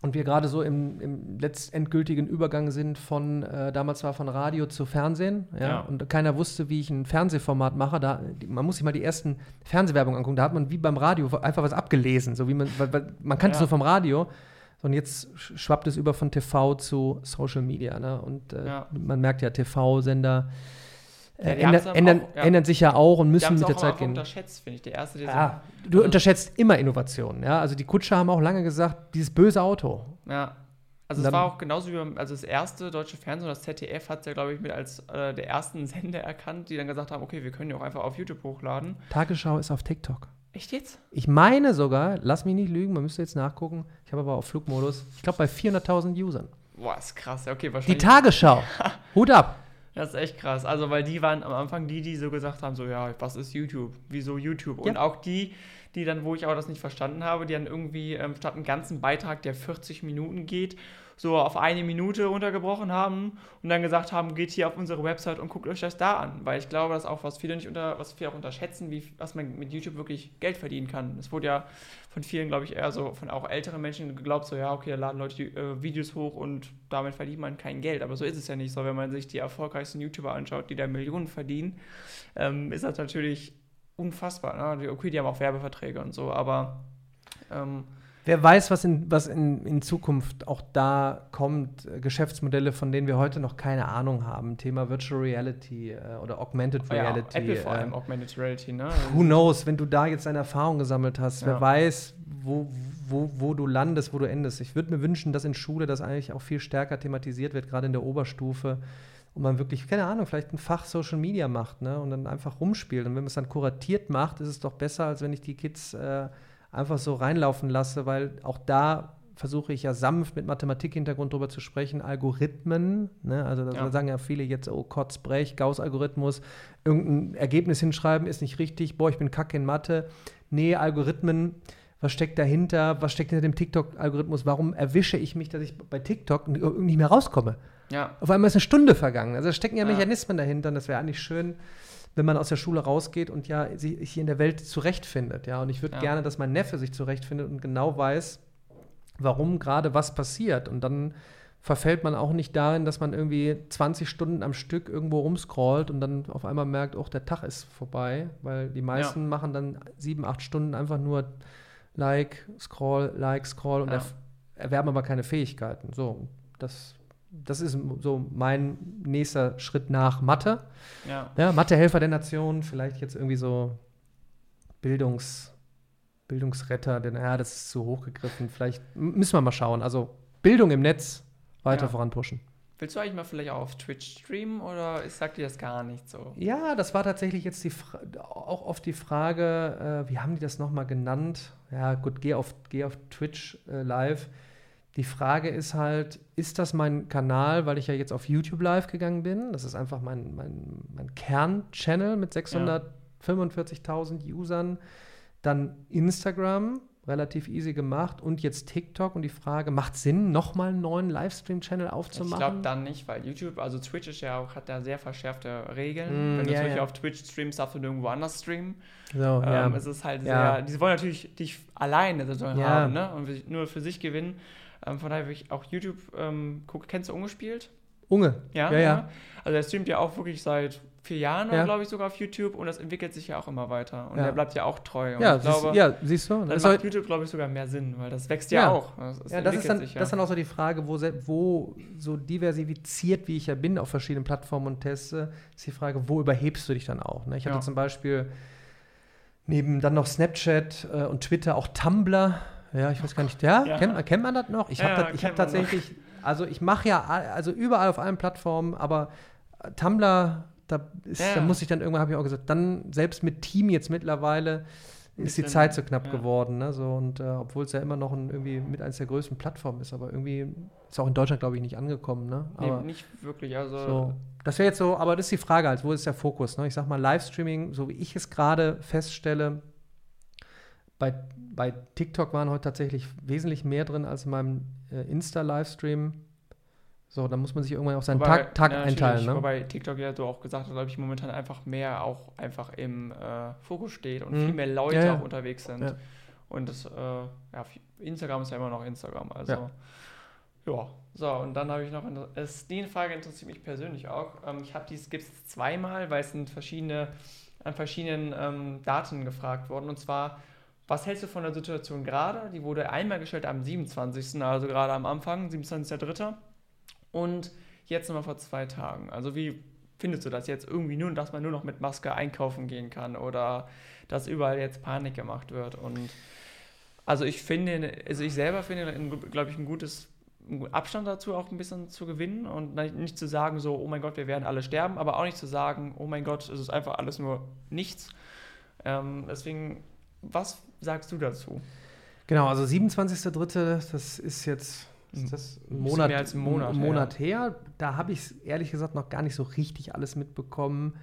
Und wir gerade so im, im letztendgültigen Übergang sind von, äh, damals war von Radio zu Fernsehen. Ja? Ja. Und keiner wusste, wie ich ein Fernsehformat mache. Da, die, man muss sich mal die ersten Fernsehwerbungen angucken. Da hat man wie beim Radio einfach was abgelesen. So wie man, weil, weil, man kannte es Ja. nur vom Radio. Und jetzt sch- schwappt es über von TV zu Social Media. Ne? Und äh, Ja. man merkt ja, TV-Sender äh, ändern, ändern, auch, ja. ändern, sich ja auch und müssen mit der Zeit gehen. unterschätzt, finde ich. Der erste, der ja, so, du also unterschätzt immer Innovationen. Ja? Also die Kutscher haben auch lange gesagt, dieses böse Auto. Ja. Also es war auch genauso wie beim, also das erste deutsche Fernsehen, das ZDF hat es ja, glaube ich, mit als äh, der ersten *laughs* Sender erkannt, die dann gesagt haben, okay, wir können ja auch einfach auf YouTube hochladen. Tagesschau ist auf TikTok. Echt jetzt? Ich meine sogar, lass mich nicht lügen, man müsste jetzt nachgucken, ich habe aber auf Flugmodus, ich glaube bei 400.000 Usern. Boah, ist krass, okay, wahrscheinlich. Die Tagesschau, *laughs* Hut ab. Das ist echt krass. Also, weil die waren am Anfang die, die so gesagt haben: so, ja, was ist YouTube? Wieso YouTube? Und ja. auch die, die dann, wo ich auch das nicht verstanden habe, die dann irgendwie ähm, statt einen ganzen Beitrag, der 40 Minuten geht, so auf eine Minute runtergebrochen haben und dann gesagt haben, geht hier auf unsere Website und guckt euch das da an. Weil ich glaube, das ist auch, was viele nicht unter, was viele auch unterschätzen, wie, was man mit YouTube wirklich Geld verdienen kann. Es wurde ja von vielen, glaube ich, eher so von auch älteren Menschen geglaubt, so ja, okay, da laden Leute die, äh, Videos hoch und damit verdient man kein Geld. Aber so ist es ja nicht so. Wenn man sich die erfolgreichsten YouTuber anschaut, die da Millionen verdienen, ähm, ist das natürlich unfassbar. Ne? Okay, die haben auch Werbeverträge und so, aber ähm, Wer weiß, was in, was in, in Zukunft auch da kommt, äh, Geschäftsmodelle, von denen wir heute noch keine Ahnung haben. Thema Virtual Reality äh, oder Augmented Reality. Ja, Apple vor allem äh, Augmented Reality, ne? Who knows, wenn du da jetzt deine Erfahrung gesammelt hast, ja. wer weiß, wo, wo, wo du landest, wo du endest. Ich würde mir wünschen, dass in Schule das eigentlich auch viel stärker thematisiert wird, gerade in der Oberstufe und man wirklich, keine Ahnung, vielleicht ein Fach Social Media macht ne, und dann einfach rumspielt. Und wenn man es dann kuratiert macht, ist es doch besser, als wenn ich die Kids äh, einfach so reinlaufen lasse, weil auch da versuche ich ja sanft mit Mathematikhintergrund drüber zu sprechen, Algorithmen, ne? also da ja. sagen ja viele jetzt, oh Kotz, Brech, Gauss-Algorithmus, irgendein Ergebnis hinschreiben ist nicht richtig, boah, ich bin kacke in Mathe. Nee, Algorithmen, was steckt dahinter, was steckt hinter dem TikTok-Algorithmus, warum erwische ich mich, dass ich bei TikTok nicht mehr rauskomme? Ja. Auf einmal ist eine Stunde vergangen, also da stecken ja, ja. Mechanismen dahinter und das wäre eigentlich schön, wenn man aus der Schule rausgeht und ja sich hier in der Welt zurechtfindet. Ja, und ich würde ja. gerne, dass mein Neffe sich zurechtfindet und genau weiß, warum gerade was passiert. Und dann verfällt man auch nicht darin, dass man irgendwie 20 Stunden am Stück irgendwo rumscrollt und dann auf einmal merkt, oh, der Tag ist vorbei, weil die meisten ja. machen dann sieben, acht Stunden einfach nur Like, Scroll, Like, Scroll und ja. erwerben aber keine Fähigkeiten. So, das das ist so mein nächster Schritt nach Mathe. Ja. ja Mathehelfer der Nation, vielleicht jetzt irgendwie so Bildungs, Bildungsretter, denn ja, das ist zu hoch gegriffen. Vielleicht müssen wir mal schauen. Also Bildung im Netz weiter ja. voranpushen. Willst du eigentlich mal vielleicht auch auf Twitch streamen oder sagt dir das gar nicht so? Ja, das war tatsächlich jetzt die auch oft die Frage, äh, wie haben die das nochmal genannt? Ja, gut, geh auf, geh auf Twitch äh, live. Die Frage ist halt, ist das mein Kanal, weil ich ja jetzt auf YouTube live gegangen bin? Das ist einfach mein, mein, mein Kern-Channel mit 645.000 Usern. Dann Instagram, relativ easy gemacht. Und jetzt TikTok. Und die Frage, macht Sinn, nochmal einen neuen Livestream-Channel aufzumachen? Ich glaube dann nicht, weil YouTube, also Twitch ist ja auch, hat da sehr verschärfte Regeln. Mm, Wenn du ja, zum Beispiel ja. auf Twitch streamst, darfst du nirgendwo anders streamen. So, ähm, ja. Es ist halt sehr, die wollen natürlich dich alleine haben, ne? Und nur für sich gewinnen. Ähm, von daher habe ich auch YouTube ähm, gucke. Kennst du Ungespielt? Unge. Ja, ja, ja. Also er streamt ja auch wirklich seit vier Jahren, ja. glaube ich, sogar auf YouTube und das entwickelt sich ja auch immer weiter. Und ja. er bleibt ja auch treu. Und ja, ich glaube, ja, siehst du. Dann das macht YouTube, glaube ich, sogar mehr Sinn, weil das wächst ja, ja auch. Das, das ja, das ist, dann, sich, das ist dann auch so die Frage, wo, wo so diversifiziert, wie ich ja bin, auf verschiedenen Plattformen und teste, ist die Frage, wo überhebst du dich dann auch? Ne? Ich hatte zum Beispiel neben dann noch Snapchat äh, und Twitter auch Tumblr ja, ich weiß gar nicht. Ja, ja. Kennt, kennt, man das noch? Ich habe ja, hab tatsächlich, also ich mache ja also überall auf allen Plattformen, aber Tumblr, da, ist, da muss ich dann irgendwann, habe ich auch gesagt, dann selbst mit Team jetzt mittlerweile ist die Zeit so knapp geworden. Ne? So, und äh, obwohl es ja immer noch ein, irgendwie mit eines der größten Plattformen ist, aber irgendwie ist auch in Deutschland, glaube ich, nicht angekommen. Ne? Aber nee, nicht wirklich. Also so, das wäre jetzt so, aber das ist die Frage, halt, wo ist der Fokus? Ne? Ich sag mal, Livestreaming, so wie ich es gerade feststelle, bei, bei TikTok waren heute tatsächlich wesentlich mehr drin als in meinem äh, Insta-Livestream. So, da muss man sich irgendwann auf seinen wobei, Tag, Tag ja, einteilen. Ne? Wobei TikTok ja du auch gesagt hast, glaube ich, momentan einfach mehr auch einfach im äh, Fokus steht und mhm. viel mehr Leute ja, ja. auch unterwegs sind. Und das, äh, ja, Instagram ist ja immer noch Instagram. Also, ja. So, und dann habe ich noch, eine, es, die Frage interessiert mich persönlich auch. Ähm, ich habe dies, gibt es zweimal, weil es sind verschiedene, an verschiedenen ähm, Daten gefragt worden. Und zwar, was hältst du von der Situation gerade? Die wurde einmal gestellt am 27., also gerade am Anfang, 27.03. Und jetzt nochmal vor zwei Tagen. Also wie findest du das jetzt irgendwie nur, dass man nur noch mit Maske einkaufen gehen kann oder dass überall jetzt Panik gemacht wird? Und also ich finde, also ich selber finde, glaube ich, ein gutes Abstand dazu auch ein bisschen zu gewinnen und nicht zu sagen so, oh mein Gott, wir werden alle sterben, aber auch nicht zu sagen, oh mein Gott, es ist einfach alles nur nichts. Ähm, deswegen, was sagst du dazu? Genau, also 27.3., das ist jetzt ist das ein Monat, mehr als ein Monat, Monat her. her. Da habe ich es ehrlich gesagt noch gar nicht so richtig alles mitbekommen.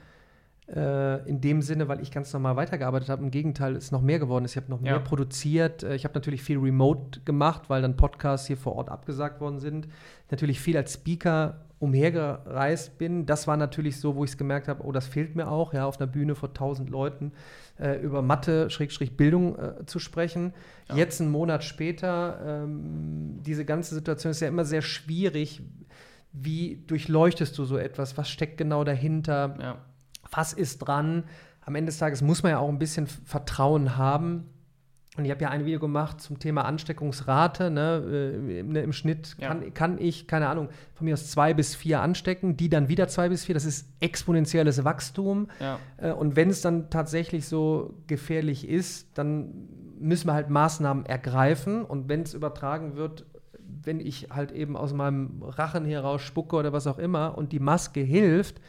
Äh, in dem Sinne, weil ich ganz normal weitergearbeitet habe. Im Gegenteil, ist noch mehr geworden. Ich habe noch mehr ja. produziert. Äh, ich habe natürlich viel remote gemacht, weil dann Podcasts hier vor Ort abgesagt worden sind. Natürlich viel als Speaker umhergereist bin. Das war natürlich so, wo ich es gemerkt habe, oh, das fehlt mir auch, ja, auf einer Bühne vor tausend Leuten äh, über Mathe, Schrägstrich Bildung äh, zu sprechen. Ja. Jetzt, einen Monat später, ähm, diese ganze Situation ist ja immer sehr schwierig. Wie durchleuchtest du so etwas? Was steckt genau dahinter? Ja was ist dran? Am Ende des Tages muss man ja auch ein bisschen Vertrauen haben. Und ich habe ja ein Video gemacht zum Thema Ansteckungsrate. Ne? Äh, ne Im Schnitt kann, ja. kann, ich, keine Ahnung, von mir aus zwei bis vier anstecken, die dann wieder zwei bis vier. Das ist exponentielles Wachstum. Ja. Äh, und wenn es dann tatsächlich so gefährlich ist, dann müssen wir halt Maßnahmen ergreifen. Und wenn es übertragen wird, wenn ich halt eben aus meinem Rachen hier raus spucke oder was auch immer und die Maske hilft,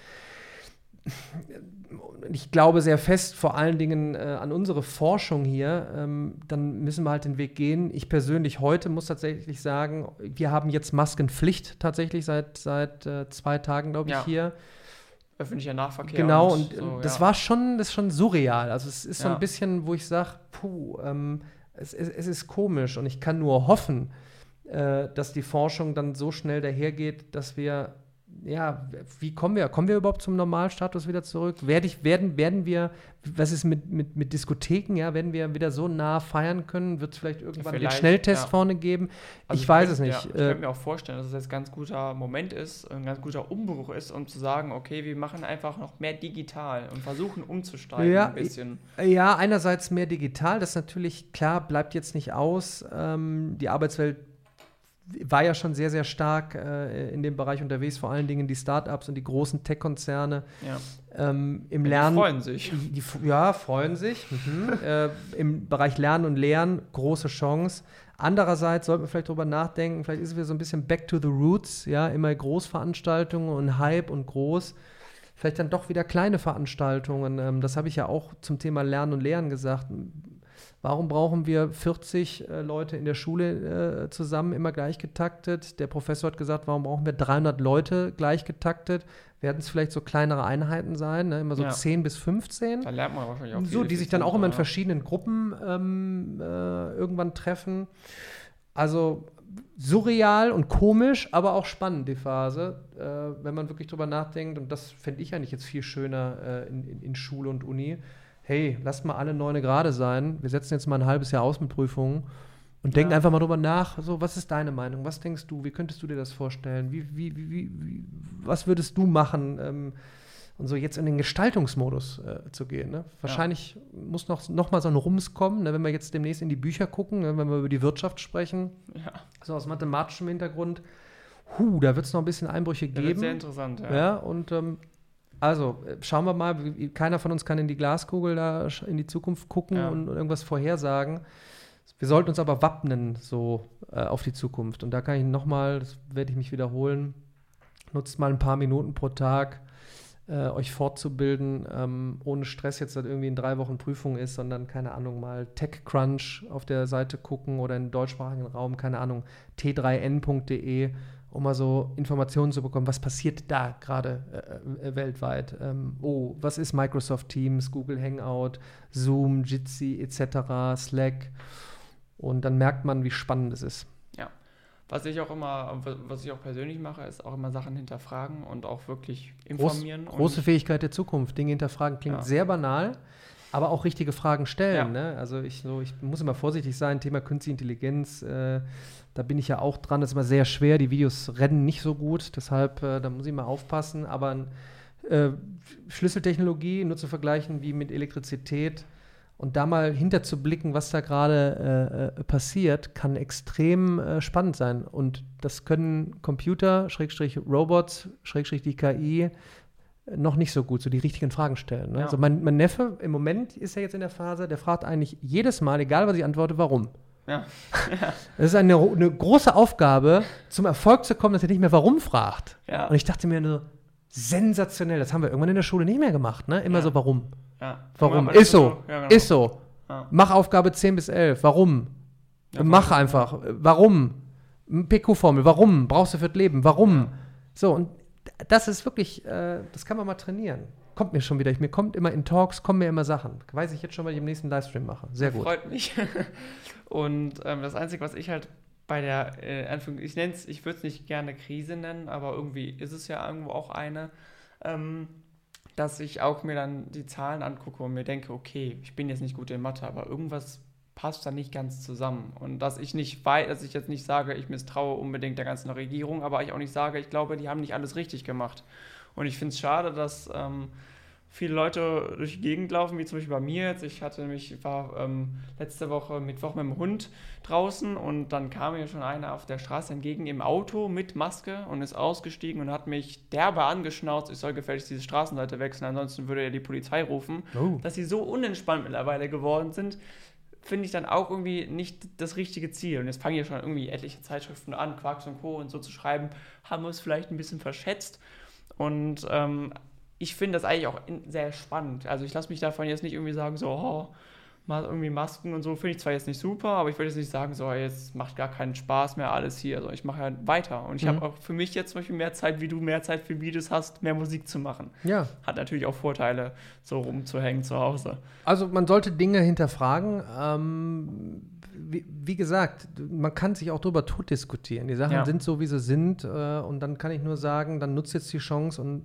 ich glaube sehr fest vor allen Dingen äh, an unsere Forschung hier, ähm, dann müssen wir halt den Weg gehen. Ich persönlich heute muss tatsächlich sagen, wir haben jetzt Maskenpflicht tatsächlich seit, seit äh, zwei Tagen, glaube ich, ja. hier. Öffentlicher Nahverkehr. Genau, und, und so, das ja. war schon, das schon surreal. Also es ist so ein bisschen, wo ich sage, puh, ähm, es, es, es, ist komisch und ich kann nur hoffen, äh, dass die Forschung dann so schnell dahergeht, dass wir ja, wie kommen wir? Kommen wir überhaupt zum Normalstatus wieder zurück? Werd ich, werden, werden wir, was ist mit, mit, mit Diskotheken, ja, werden wir wieder so nah feiern können? Wird es vielleicht irgendwann vielleicht, den Schnelltest ja. vorne geben? Also ich weiß es nicht. Ja, ich könnte mir auch vorstellen, dass es jetzt ein ganz guter Moment ist, ein ganz guter Umbruch ist, um zu sagen, okay, wir machen einfach noch mehr digital und versuchen umzusteigen ja, ein bisschen. Ja, einerseits mehr digital, das natürlich klar, bleibt jetzt nicht aus. Ähm, die Arbeitswelt war ja schon sehr, sehr stark äh, in dem Bereich unterwegs, vor allen Dingen die Startups und die großen Tech-Konzerne. Ja. Ähm, Im ja, Lernen. Die freuen sich. Die, ja, freuen sich. Mhm. äh, Im Bereich Lernen und Lehren große Chance. Andererseits sollten wir vielleicht darüber nachdenken, vielleicht ist es wieder so ein bisschen back to the roots, ja, immer Großveranstaltungen und Hype und groß. Vielleicht dann doch wieder kleine Veranstaltungen. Ähm, das habe ich ja auch zum Thema Lernen und Lehren gesagt Warum brauchen wir 40 äh, Leute in der Schule äh, zusammen, immer gleich getaktet? Der Professor hat gesagt, warum brauchen wir 300 Leute gleich getaktet? Werden es vielleicht so kleinere Einheiten sein, ne? immer so ja. 10 bis 15? Da lernt man wahrscheinlich auch So, die sich dann auch immer in verschiedenen Gruppen ähm, äh, irgendwann treffen. Also surreal und komisch, aber auch spannend, die Phase, äh, wenn man wirklich drüber nachdenkt. Und das fände ich eigentlich jetzt viel schöner äh, in, in, in Schule und Uni hey, lasst mal alle neune gerade sein. Wir setzen jetzt mal ein halbes Jahr aus mit Prüfungen und ja. denken einfach mal drüber nach. So, was ist deine Meinung? Was denkst du? Wie könntest du dir das vorstellen? Wie, wie, wie, wie was würdest du machen? Ähm, und so jetzt in den Gestaltungsmodus äh, zu gehen. Ne? Wahrscheinlich ja. muss noch, noch mal so ein Rums kommen, ne? wenn wir jetzt demnächst in die Bücher gucken, ne? wenn wir über die Wirtschaft sprechen, ja. so aus mathematischem Hintergrund. Huh, da wird es noch ein bisschen Einbrüche geben. Das sehr interessant, ja. ja und ähm, also, äh, schauen wir mal. Keiner von uns kann in die Glaskugel da in die Zukunft gucken ja. und irgendwas vorhersagen. Wir sollten uns aber wappnen, so äh, auf die Zukunft. Und da kann ich nochmal, das werde ich mich wiederholen, nutzt mal ein paar Minuten pro Tag, äh, euch fortzubilden, ähm, ohne Stress jetzt, dass irgendwie in drei Wochen Prüfung ist, sondern, keine Ahnung, mal TechCrunch auf der Seite gucken oder im deutschsprachigen Raum, keine Ahnung, t3n.de um mal so Informationen zu bekommen, was passiert da gerade äh, äh, weltweit. Ähm, oh, was ist Microsoft Teams, Google Hangout, Zoom, Jitsi etc., Slack. Und dann merkt man, wie spannend es ist. Ja. Was ich auch immer, was ich auch persönlich mache, ist auch immer Sachen hinterfragen und auch wirklich informieren. Groß, große Fähigkeit der Zukunft. Dinge hinterfragen klingt ja. sehr banal, aber auch richtige Fragen stellen. Ja. Ne? Also ich, so, ich muss immer vorsichtig sein, Thema Künstliche Intelligenz. Äh, da bin ich ja auch dran. Das ist immer sehr schwer. Die Videos rennen nicht so gut. Deshalb, äh, da muss ich mal aufpassen. Aber äh, Schlüsseltechnologie nur zu vergleichen wie mit Elektrizität und da mal hinterzublicken, was da gerade äh, äh, passiert, kann extrem äh, spannend sein. Und das können Computer, Schrägstrich Robots, Schrägstrich die KI noch nicht so gut, so die richtigen Fragen stellen. Ne? Ja. Also mein, mein Neffe im Moment ist ja jetzt in der Phase, der fragt eigentlich jedes Mal, egal was ich antworte, warum. *laughs* Ja. Das ist eine, eine große Aufgabe, zum Erfolg zu kommen, dass er nicht mehr warum fragt. Ja. Und ich dachte mir nur, sensationell, das haben wir irgendwann in der Schule nicht mehr gemacht, ne? Immer Ja. so, warum? ja. Warum? Das Ist so, Ja, genau. ist so. Ja. Mach Aufgabe 10 bis 11, warum? Ja, Mach einfach, warum? PQ-Formel, warum? Brauchst du fürs Leben, warum? Ja. So, und das ist wirklich, äh, das kann man mal trainieren. Kommt mir schon wieder, ich, mir kommt immer in Talks, kommen mir immer Sachen. Weiß ich jetzt schon, was ich im nächsten Livestream mache. Sehr gut. Freut mich. *laughs* Und ähm, das Einzige, was ich halt bei der, äh, Anführung, ich nenne es, ich würde es nicht gerne Krise nennen, aber irgendwie ist es ja irgendwo auch eine, ähm, dass ich auch mir dann die Zahlen angucke und mir denke, okay, ich bin jetzt nicht gut in Mathe, aber irgendwas passt da nicht ganz zusammen. Und dass ich nicht weiß, dass ich jetzt nicht sage, ich misstraue unbedingt der ganzen Regierung, aber ich auch nicht sage, ich glaube, die haben nicht alles richtig gemacht. Und ich finde es schade, dass ähm, viele Leute durch die Gegend laufen, wie zum Beispiel bei mir jetzt. Ich hatte nämlich, ich war ähm, letzte Woche Mittwoch mit dem Hund draußen und dann kam mir schon einer auf der Straße entgegen im Auto mit Maske und ist ausgestiegen und hat mich derbe angeschnauzt, ich soll gefälligst diese Straßenseite wechseln, ansonsten würde er die Polizei rufen. Oh. Dass sie so unentspannt mittlerweile geworden sind, finde ich dann auch irgendwie nicht das richtige Ziel. Und jetzt fangen ja schon irgendwie etliche Zeitschriften an, Quarks und Co. und so zu schreiben, haben wir es vielleicht ein bisschen verschätzt. Und ähm, ich finde das eigentlich auch sehr spannend. Also ich lasse mich davon jetzt nicht irgendwie sagen, so, oh, mal irgendwie Masken und so finde ich zwar jetzt nicht super, aber ich würde jetzt nicht sagen, so, jetzt macht gar keinen Spaß mehr alles hier. Also ich mache ja weiter. Und ich Mhm. habe auch für mich jetzt zum Beispiel mehr Zeit, wie du mehr Zeit für Videos hast, mehr Musik zu machen. Ja, Hat natürlich auch Vorteile, so rumzuhängen zu Hause. Also man sollte Dinge hinterfragen. Ähm, wie, wie gesagt, man kann sich auch darüber tot diskutieren. Die Sachen Ja. sind so, wie sie sind. Äh, und dann kann ich nur sagen, dann nutzt jetzt die Chance und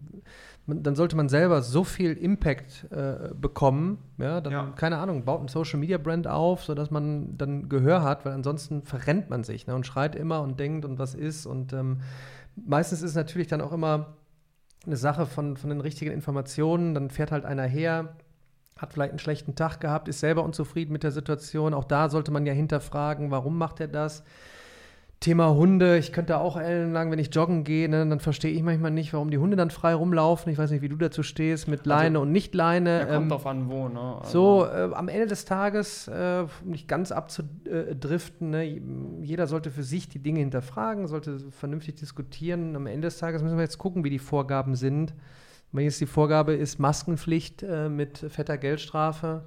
man, dann sollte man selber so viel Impact äh, bekommen. Ja, dann, Ja. keine Ahnung, baut ein Social Media Brand auf, sodass man dann Gehör hat, weil ansonsten verrennt man sich ne, und schreit immer und denkt und was ist. Und ähm, meistens ist es natürlich dann auch immer eine Sache von, von den richtigen Informationen. Dann fährt halt einer her, hat vielleicht einen schlechten Tag gehabt, ist selber unzufrieden mit der Situation. Auch da sollte man ja hinterfragen, warum macht er das? Thema Hunde, ich könnte auch ellenlang, wenn ich joggen gehe, ne, dann verstehe ich manchmal nicht, warum die Hunde dann frei rumlaufen. Ich weiß nicht, wie du dazu stehst, mit Leine und nicht Leine. Ja, kommt Ähm, drauf an, wo, ne? so, äh, am Ende des Tages, äh, um nicht ganz abzudriften, ne, jeder sollte für sich die Dinge hinterfragen, sollte vernünftig diskutieren. Am Ende des Tages müssen wir jetzt gucken, wie die Vorgaben sind. Wenn jetzt die Vorgabe ist Maskenpflicht äh, mit fetter Geldstrafe,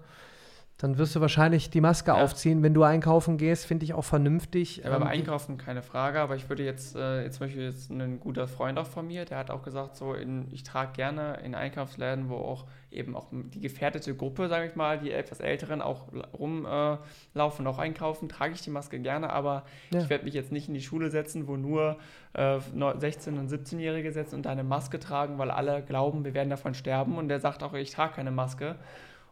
dann wirst du wahrscheinlich die Maske Ja. aufziehen, wenn du einkaufen gehst, finde ich auch vernünftig. Ja, beim Ähm, Einkaufen keine Frage, aber ich würde jetzt, äh, jetzt zum Beispiel jetzt ein guter Freund auch von mir, der hat auch gesagt, so in, ich trage gerne in Einkaufsläden, wo auch eben auch die gefährdete Gruppe, sage ich mal, die etwas Älteren auch rumlaufen, äh, auch einkaufen, trage ich die Maske gerne, aber Ja. ich werde mich jetzt nicht in die Schule setzen, wo nur äh, neu- 16- und 17-Jährige sitzen und eine Maske tragen, weil alle glauben, wir werden davon sterben und der sagt auch, ich trage keine Maske.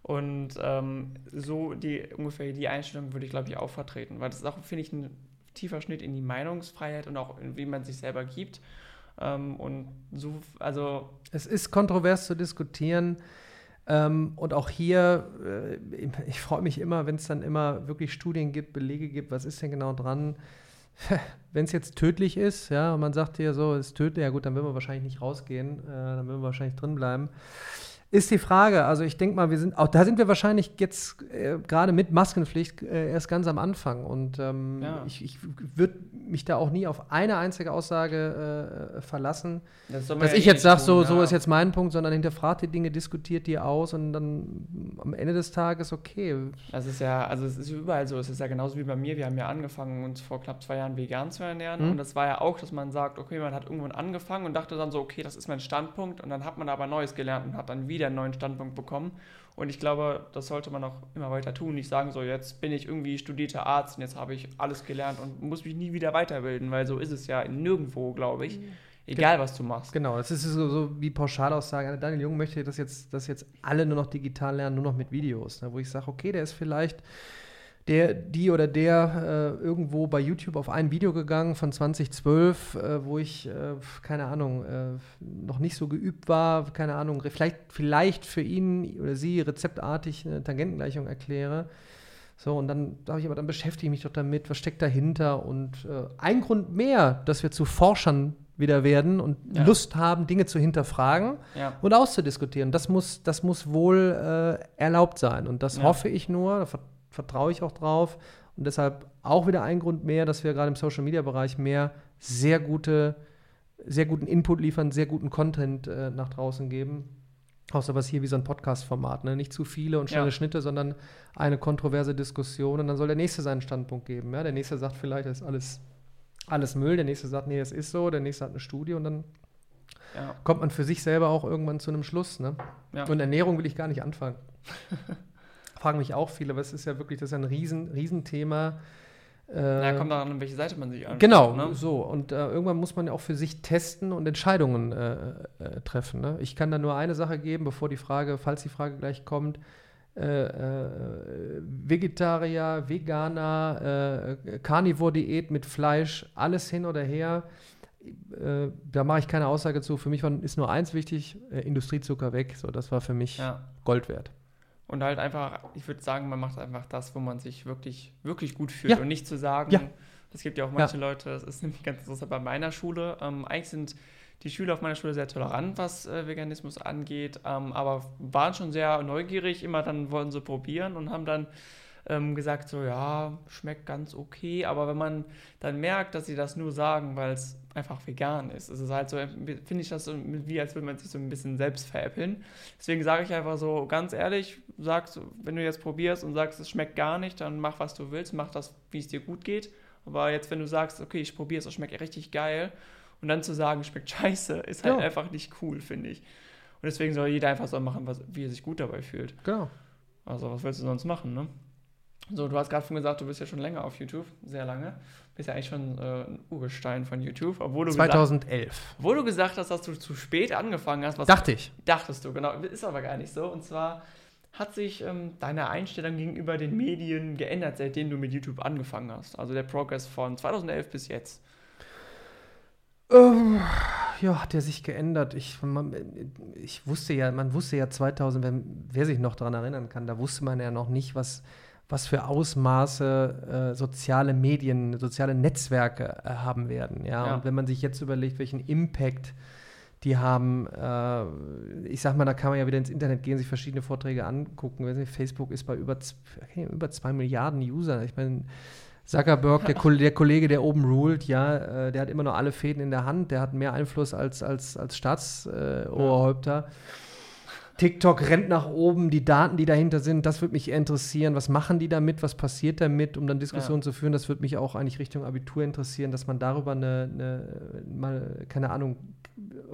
Und ähm, so die ungefähr die Einstellung würde ich, glaube ich, auch vertreten, weil das ist auch, finde ich, ein tiefer Schnitt in die Meinungsfreiheit und auch in wie man sich selber gibt. Ähm, und so, also Es ist kontrovers zu diskutieren. Ähm, und auch hier, äh, ich freue mich immer, wenn es dann immer wirklich Studien gibt, Belege gibt, was ist denn genau dran. *laughs* Wenn es jetzt tödlich ist, ja, und man sagt hier so, es ist tödlich, ja gut, dann will man wahrscheinlich nicht rausgehen, äh, dann will man wahrscheinlich drin bleiben. Ist die Frage, also ich denke mal, wir sind, auch da sind wir wahrscheinlich jetzt äh, gerade mit Maskenpflicht äh, erst ganz am Anfang und ähm, Ja. ich, ich würde mich da auch nie auf eine einzige Aussage äh, verlassen. das Dass ja ich eh jetzt sage, so, ja. so ist jetzt mein Punkt, sondern hinterfragt die Dinge, diskutiert die aus und dann am Ende des Tages, okay. Das ist ja, also es ist überall so, es ist ja genauso wie bei mir, wir haben ja angefangen, uns vor knapp zwei Jahren vegan zu ernähren Mhm. und das war ja auch, dass man sagt, okay, man hat irgendwann angefangen und dachte dann so, okay, das ist mein Standpunkt und dann hat man aber Neues gelernt und hat dann wieder einen neuen Standpunkt bekommen und ich glaube, das sollte man auch immer weiter tun, nicht sagen so, jetzt bin ich irgendwie studierter Arzt und jetzt habe ich alles gelernt und muss mich nie wieder weiterbilden, weil so ist es ja nirgendwo, glaube ich, egal was du machst. Genau, das ist so, so wie Pauschalaussagen. Daniel Jung möchte, dass jetzt, dass jetzt alle nur noch digital lernen, nur noch mit Videos. Ne? Wo ich sage, okay, der ist vielleicht der, die oder der äh, irgendwo bei YouTube auf ein Video gegangen von 2012, äh, wo ich, äh, keine Ahnung, äh, noch nicht so geübt war, keine Ahnung, vielleicht, vielleicht für ihn oder sie rezeptartig eine Tangentengleichung erkläre. So, und dann sage ich aber, dann beschäftige ich mich doch damit, was steckt dahinter. Und äh, ein Grund mehr, dass wir zu Forschern wieder werden und Ja. Lust haben, Dinge zu hinterfragen Ja. und auszudiskutieren. Das muss, das muss wohl äh, erlaubt sein. Und das Ja. hoffe ich nur, vertraue ich auch drauf. Und deshalb auch wieder ein Grund mehr, dass wir gerade im Social Media Bereich mehr sehr gute, sehr guten Input liefern, sehr guten Content äh, nach draußen geben. Auch sowas hier wie so ein Podcast-Format. Ne? Nicht zu viele und schnelle Ja. Schnitte, sondern eine kontroverse Diskussion. Und dann soll der Nächste seinen Standpunkt geben. Ja? Der Nächste sagt vielleicht, das ist alles, alles Müll. Der Nächste sagt, nee, es ist so. Der Nächste hat eine Studie. Und dann Ja. kommt man für sich selber auch irgendwann zu einem Schluss. Ne? Ja. Und Ernährung will ich gar nicht anfangen. *laughs* Fragen mich auch viele, aber es ist ja wirklich, das ist ein Riesen, Riesenthema. Äh, Ja, kommt daran, an welche Seite man sich anschaut. Genau, Ne? so. Und äh, irgendwann muss man ja auch für sich testen und Entscheidungen äh, äh, treffen. Ne? Ich kann da nur eine Sache geben, bevor die Frage, falls die Frage gleich kommt. Äh, äh, Vegetarier, Veganer, äh, Carnivore-Diät mit Fleisch, alles hin oder her. Äh, da mache ich keine Aussage zu. Für mich war, ist nur eins wichtig: äh, Industriezucker weg. So, das war für mich Ja. Gold wert. Und halt einfach, ich würde sagen, man macht einfach das, wo man sich wirklich, wirklich gut fühlt. Ja. Und nicht zu sagen, Ja. das gibt ja auch manche Leute, das ist nämlich ganz interessant bei meiner Schule. Ähm, eigentlich sind die Schüler auf meiner Schule sehr tolerant, was äh, Veganismus angeht, ähm, aber waren schon sehr neugierig, immer dann wollten sie probieren und haben dann ähm, gesagt, so ja, schmeckt ganz okay, aber wenn man dann merkt, dass sie das nur sagen, weil es einfach vegan ist, ist es halt so, finde ich das so wie, als würde man sich so ein bisschen selbst veräppeln. Deswegen sage ich einfach so ganz ehrlich, sagst, wenn du jetzt probierst und sagst, es schmeckt gar nicht, dann mach, was du willst, mach das, wie es dir gut geht. Aber jetzt, wenn du sagst, okay, ich probiere es, es schmeckt richtig geil, und dann zu sagen, schmeckt scheiße, ist halt Ja. einfach nicht cool, finde ich. Und deswegen soll jeder einfach so machen, was, wie er sich gut dabei fühlt. Genau. Also, was willst du sonst machen, ne? So, du hast gerade schon gesagt, du bist ja schon länger auf YouTube, sehr lange. Bist ja eigentlich schon äh, ein Urgestein von YouTube, obwohl du, gesagt, 2011. obwohl du gesagt hast, dass du zu spät angefangen hast. Was Dachte ich. Dachtest du, genau. Ist aber gar nicht so. Und zwar hat sich ähm, deine Einstellung gegenüber den Medien geändert, seitdem du mit YouTube angefangen hast. Also der Progress von 2011 bis jetzt. Ähm, ja, hat der sich geändert. Ich, man, ich wusste ja, man wusste ja 2000, wenn, wer sich noch daran erinnern kann, da wusste man ja noch nicht, was, was für Ausmaße äh, soziale Medien, soziale Netzwerke äh, haben werden. Ja? Ja. und wenn man sich jetzt überlegt, welchen Impact die haben, äh, ich sag mal, da kann man ja wieder ins Internet gehen, sich verschiedene Vorträge angucken. Nicht, Facebook ist bei über, okay, über zwei Milliarden User. Ich meine, Zuckerberg, der, *laughs* der Kollege, der oben ruled, ja, äh, der hat immer noch alle Fäden in der Hand, der hat mehr Einfluss als, als, als Staatsoberhäupter. Oberhäupter. TikTok rennt nach oben, die Daten, die dahinter sind, das würde mich interessieren. Was machen die damit? Was passiert damit, um dann Diskussionen zu führen? Das würde mich auch eigentlich Richtung Abitur interessieren, dass man darüber eine, eine mal, keine Ahnung,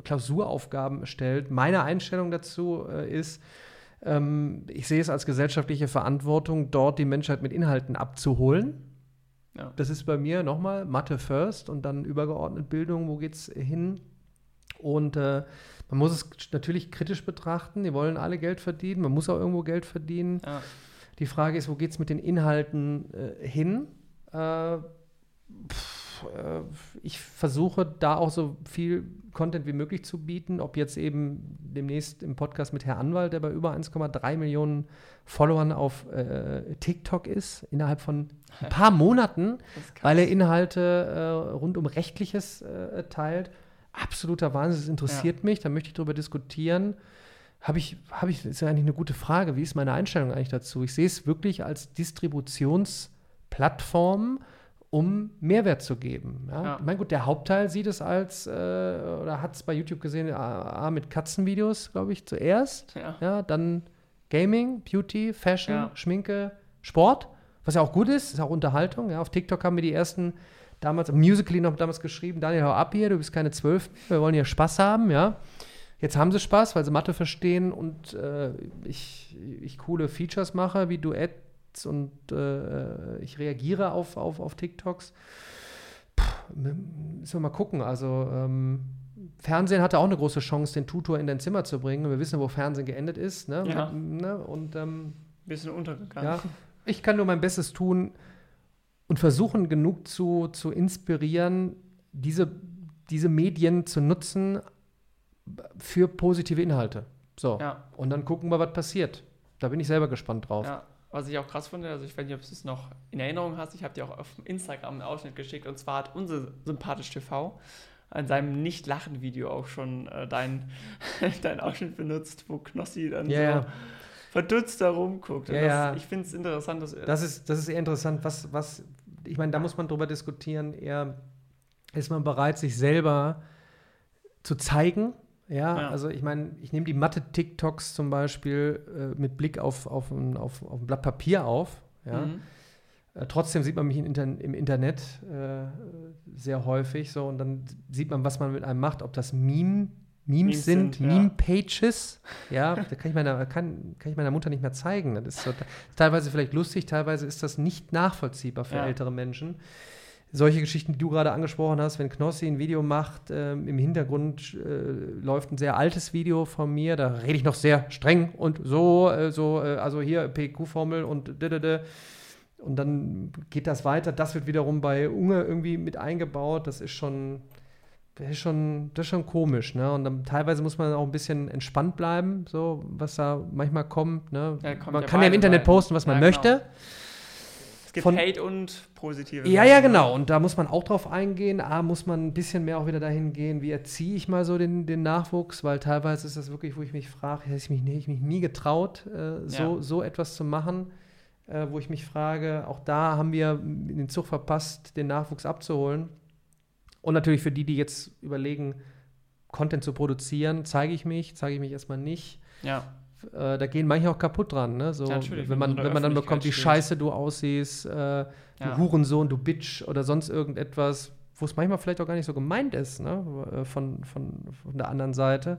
Klausuraufgaben stellt. Meine Einstellung dazu äh, ist, ähm, ich sehe es als gesellschaftliche Verantwortung, dort die Menschheit mit Inhalten abzuholen. Ja. Das ist bei mir nochmal Mathe first und dann übergeordnet Bildung, wo geht's hin? Und äh, man muss es natürlich kritisch betrachten. Die wollen alle Geld verdienen. Man muss auch irgendwo Geld verdienen. Ja. Die Frage ist, wo geht es mit den Inhalten äh, hin? Äh, pff, äh, ich versuche da auch so viel Content wie möglich zu bieten. Ob jetzt eben demnächst im Podcast mit Herr Anwalt, der bei über 1,3 Millionen Followern auf äh, TikTok ist, innerhalb von ein paar *laughs* Monaten, weil er Inhalte äh, rund um Rechtliches äh, teilt. Absoluter Wahnsinn, das interessiert mich, da möchte ich drüber diskutieren. Habe ich, habe ich, ist ja eigentlich eine gute Frage. Wie ist meine Einstellung eigentlich dazu? Ich sehe es wirklich als Distributionsplattform, um Mehrwert zu geben. Ja? Ja. Ich meine, gut, der Hauptteil sieht es als, äh, oder hat es bei YouTube gesehen, A, A, mit Katzenvideos, glaube ich, zuerst. Ja. Ja, dann Gaming, Beauty, Fashion, Ja. Schminke, Sport, was ja auch gut ist, ist auch Unterhaltung. Ja, auf TikTok haben wir die ersten damals, Musical.ly noch damals geschrieben, Daniel, hau ab hier, du bist keine Zwölf, wir wollen hier Spaß haben, ja. Jetzt haben sie Spaß, weil sie Mathe verstehen und äh, ich, ich coole Features mache, wie Duets und äh, ich reagiere auf, auf, auf TikToks. Puh, müssen wir mal gucken. Also ähm, Fernsehen hatte auch eine große Chance, den Tutor in dein Zimmer zu bringen. Wir wissen, wo Fernsehen geendet ist. Ne? Ja. Ne? Und ähm, Bisschen untergegangen. ja, ich kann nur mein Bestes tun und versuchen, genug zu, zu inspirieren, diese, diese Medien zu nutzen für positive Inhalte. So. Ja. Und dann gucken wir, was passiert. Da bin ich selber gespannt drauf. Ja, was ich auch krass finde, also ich weiß nicht, ob du es noch in Erinnerung hast, ich habe dir auch auf Instagram einen Ausschnitt geschickt und zwar hat unsere Sympathisch TV an seinem Nicht-Lachen-Video auch schon äh, dein, *laughs* dein Ausschnitt benutzt, wo Knossi dann Ja, so verdutzt da rumguckt. Ja, das. Ich finde es interessant, dass Das ist, das ist eher interessant, was, was, ich meine, da muss man drüber diskutieren, eher ist man bereit, sich selber zu zeigen. Ja, Ja. also ich meine, ich nehme die Mathe-TikToks zum Beispiel äh, mit Blick auf, auf, ein, auf, auf ein Blatt Papier auf. Ja. Mhm. Äh, trotzdem sieht man mich im Internet äh, sehr häufig so und dann sieht man, was man mit einem macht, ob das Meme, Memes, Memes sind, sind. Meme-Pages. Ja, da kann ich, meiner, kann, kann ich meiner Mutter nicht mehr zeigen. Das ist so, teilweise vielleicht lustig, teilweise ist das nicht nachvollziehbar für Ja. ältere Menschen. Solche Geschichten, die du gerade angesprochen hast, wenn Knossi ein Video macht, ähm, im Hintergrund äh, läuft ein sehr altes Video von mir, da rede ich noch sehr streng und so, äh, so äh, also hier PQ-Formel und didede. Und dann geht das weiter. Das wird wiederum bei Unge irgendwie mit eingebaut. Das ist schon, das ist schon, das ist schon komisch. Ne? Und dann teilweise muss man auch ein bisschen entspannt bleiben, so was da manchmal kommt. Ne? Ja, kommt man ja kann ja im Internet Seiten. posten, was man Ja, genau. möchte. Es gibt Von- Hate und positive Ja, Sachen, ja, ne? genau. Und da muss man auch drauf eingehen. A, muss man ein bisschen mehr auch wieder dahin gehen, wie erziehe ich mal so den, den Nachwuchs, weil teilweise ist das wirklich, wo ich mich frage, hätte ich mich, hätte ich mich nie getraut, äh, so, so etwas zu machen, äh, wo ich mich frage, auch da haben wir den Zug verpasst, den Nachwuchs abzuholen. Und natürlich für die, die jetzt überlegen, Content zu produzieren, zeige ich mich, zeige ich mich erstmal nicht. Ja, Äh, da gehen manche auch kaputt dran, ne? So, Ja, natürlich, wenn man, wenn man dann bekommt, wie scheiße du aussiehst, äh, du Ja. Hurensohn, du Bitch oder sonst irgendetwas, wo es manchmal vielleicht auch gar nicht so gemeint ist, ne? äh, von, von, von der anderen Seite.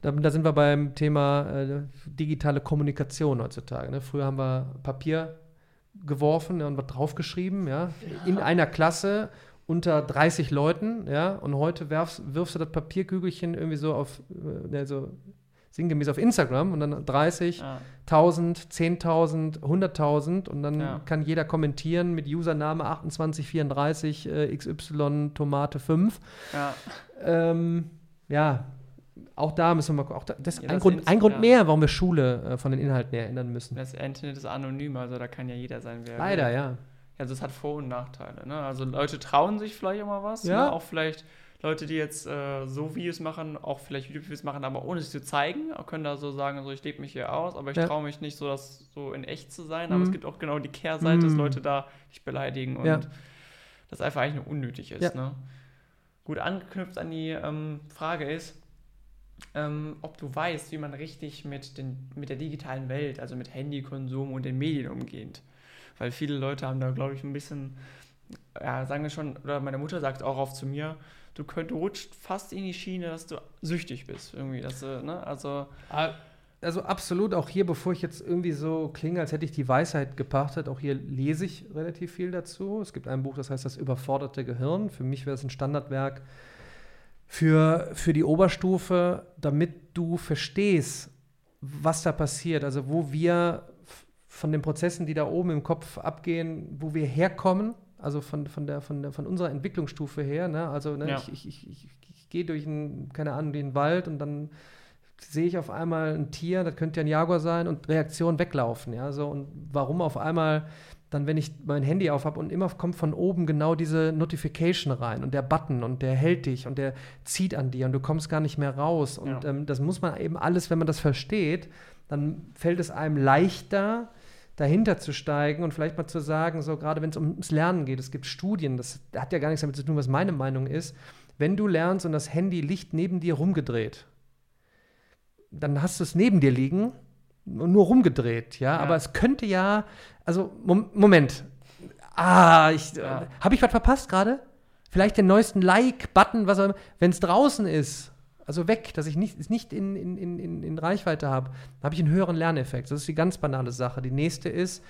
Da, da sind wir beim Thema äh, digitale Kommunikation heutzutage. Ne? Früher haben wir Papier geworfen ne, und was draufgeschrieben, ja, in einer Klasse unter 30 Leuten, ja, und heute wirfst, wirfst du das Papierkügelchen irgendwie so auf, äh, ne, so sinngemäß auf Instagram und dann 30, ja. 1000, 10.000, 100.000 und dann Ja. kann jeder kommentieren mit Username 2834 äh, XY Tomate 5. ja. Ähm, ja, auch da müssen wir mal auch da, das ist Ja, ein, das Grund, ein Grund ja. mehr, warum wir Schule äh, von den Inhalten her ändern müssen. Das Internet ist anonym, also da kann ja jeder sein, wer Leider, will. ja. Also es hat Vor- und Nachteile. Ne? Also Leute trauen sich vielleicht mal was. Ja. Ne? Auch vielleicht Leute, die jetzt äh, so Videos machen, auch vielleicht YouTube-Videos machen, aber ohne es zu zeigen, können da so sagen, so ich lebe mich hier aus, aber ich Ja. traue mich nicht so, das so in echt zu sein. Aber Mhm. es gibt auch genau die Kehrseite, dass Mhm. Leute da dich beleidigen und Ja. das einfach eigentlich nur unnötig ist. Ja. Ne? Gut, angeknüpft an die ähm, Frage ist, ähm, ob du weißt, wie man richtig mit, den, mit der digitalen Welt, also mit Handykonsum und den Medien umgeht. Weil viele Leute haben da, glaube ich, ein bisschen, ja, sagen wir schon, oder meine Mutter sagt auch oft zu mir, du könnt, du rutscht fast in die Schiene, dass du süchtig bist, irgendwie. Dass du, ne? Also, Also absolut, auch hier, bevor ich jetzt irgendwie so klinge, als hätte ich die Weisheit gepachtet, auch hier lese ich relativ viel dazu. Es gibt ein Buch, das heißt Das überforderte Gehirn. Für mich wäre es ein Standardwerk für, für die Oberstufe, damit du verstehst, was da passiert. Also wo wir von den Prozessen, die da oben im Kopf abgehen, wo wir herkommen, also von, von, der, von, der, von unserer Entwicklungsstufe her. Ne? Also ne, Ja. ich, ich, ich, ich, gehe durch einen, keine Ahnung, den Wald und dann sehe ich auf einmal ein Tier, das könnte ja ein Jaguar sein, und Reaktion weglaufen. Ja? So, und warum auf einmal dann, wenn ich mein Handy auf habe und immer kommt von oben genau diese Notification rein und der Button und der hält dich und der zieht an dir und du kommst gar nicht mehr raus. Und Ja. ähm, das muss man eben alles, wenn man das versteht, dann fällt es einem leichter, dahinter zu steigen und vielleicht mal zu sagen, so gerade wenn es ums Lernen geht, es gibt Studien, das hat ja gar nichts damit zu tun, was meine Meinung ist, wenn du lernst und das Handy liegt neben dir rumgedreht, dann hast du es neben dir liegen und nur rumgedreht, ja? Ja. Aber es könnte ja, also Mom Moment, ah, ich, Ja. habe ich was verpasst gerade? Vielleicht den neuesten Like-Button, was auch immer, wenn es draußen ist, also weg, dass ich nicht, es nicht in, in, in, in, Reichweite habe, habe ich einen höheren Lerneffekt. Das ist die ganz banale Sache. Die nächste ist,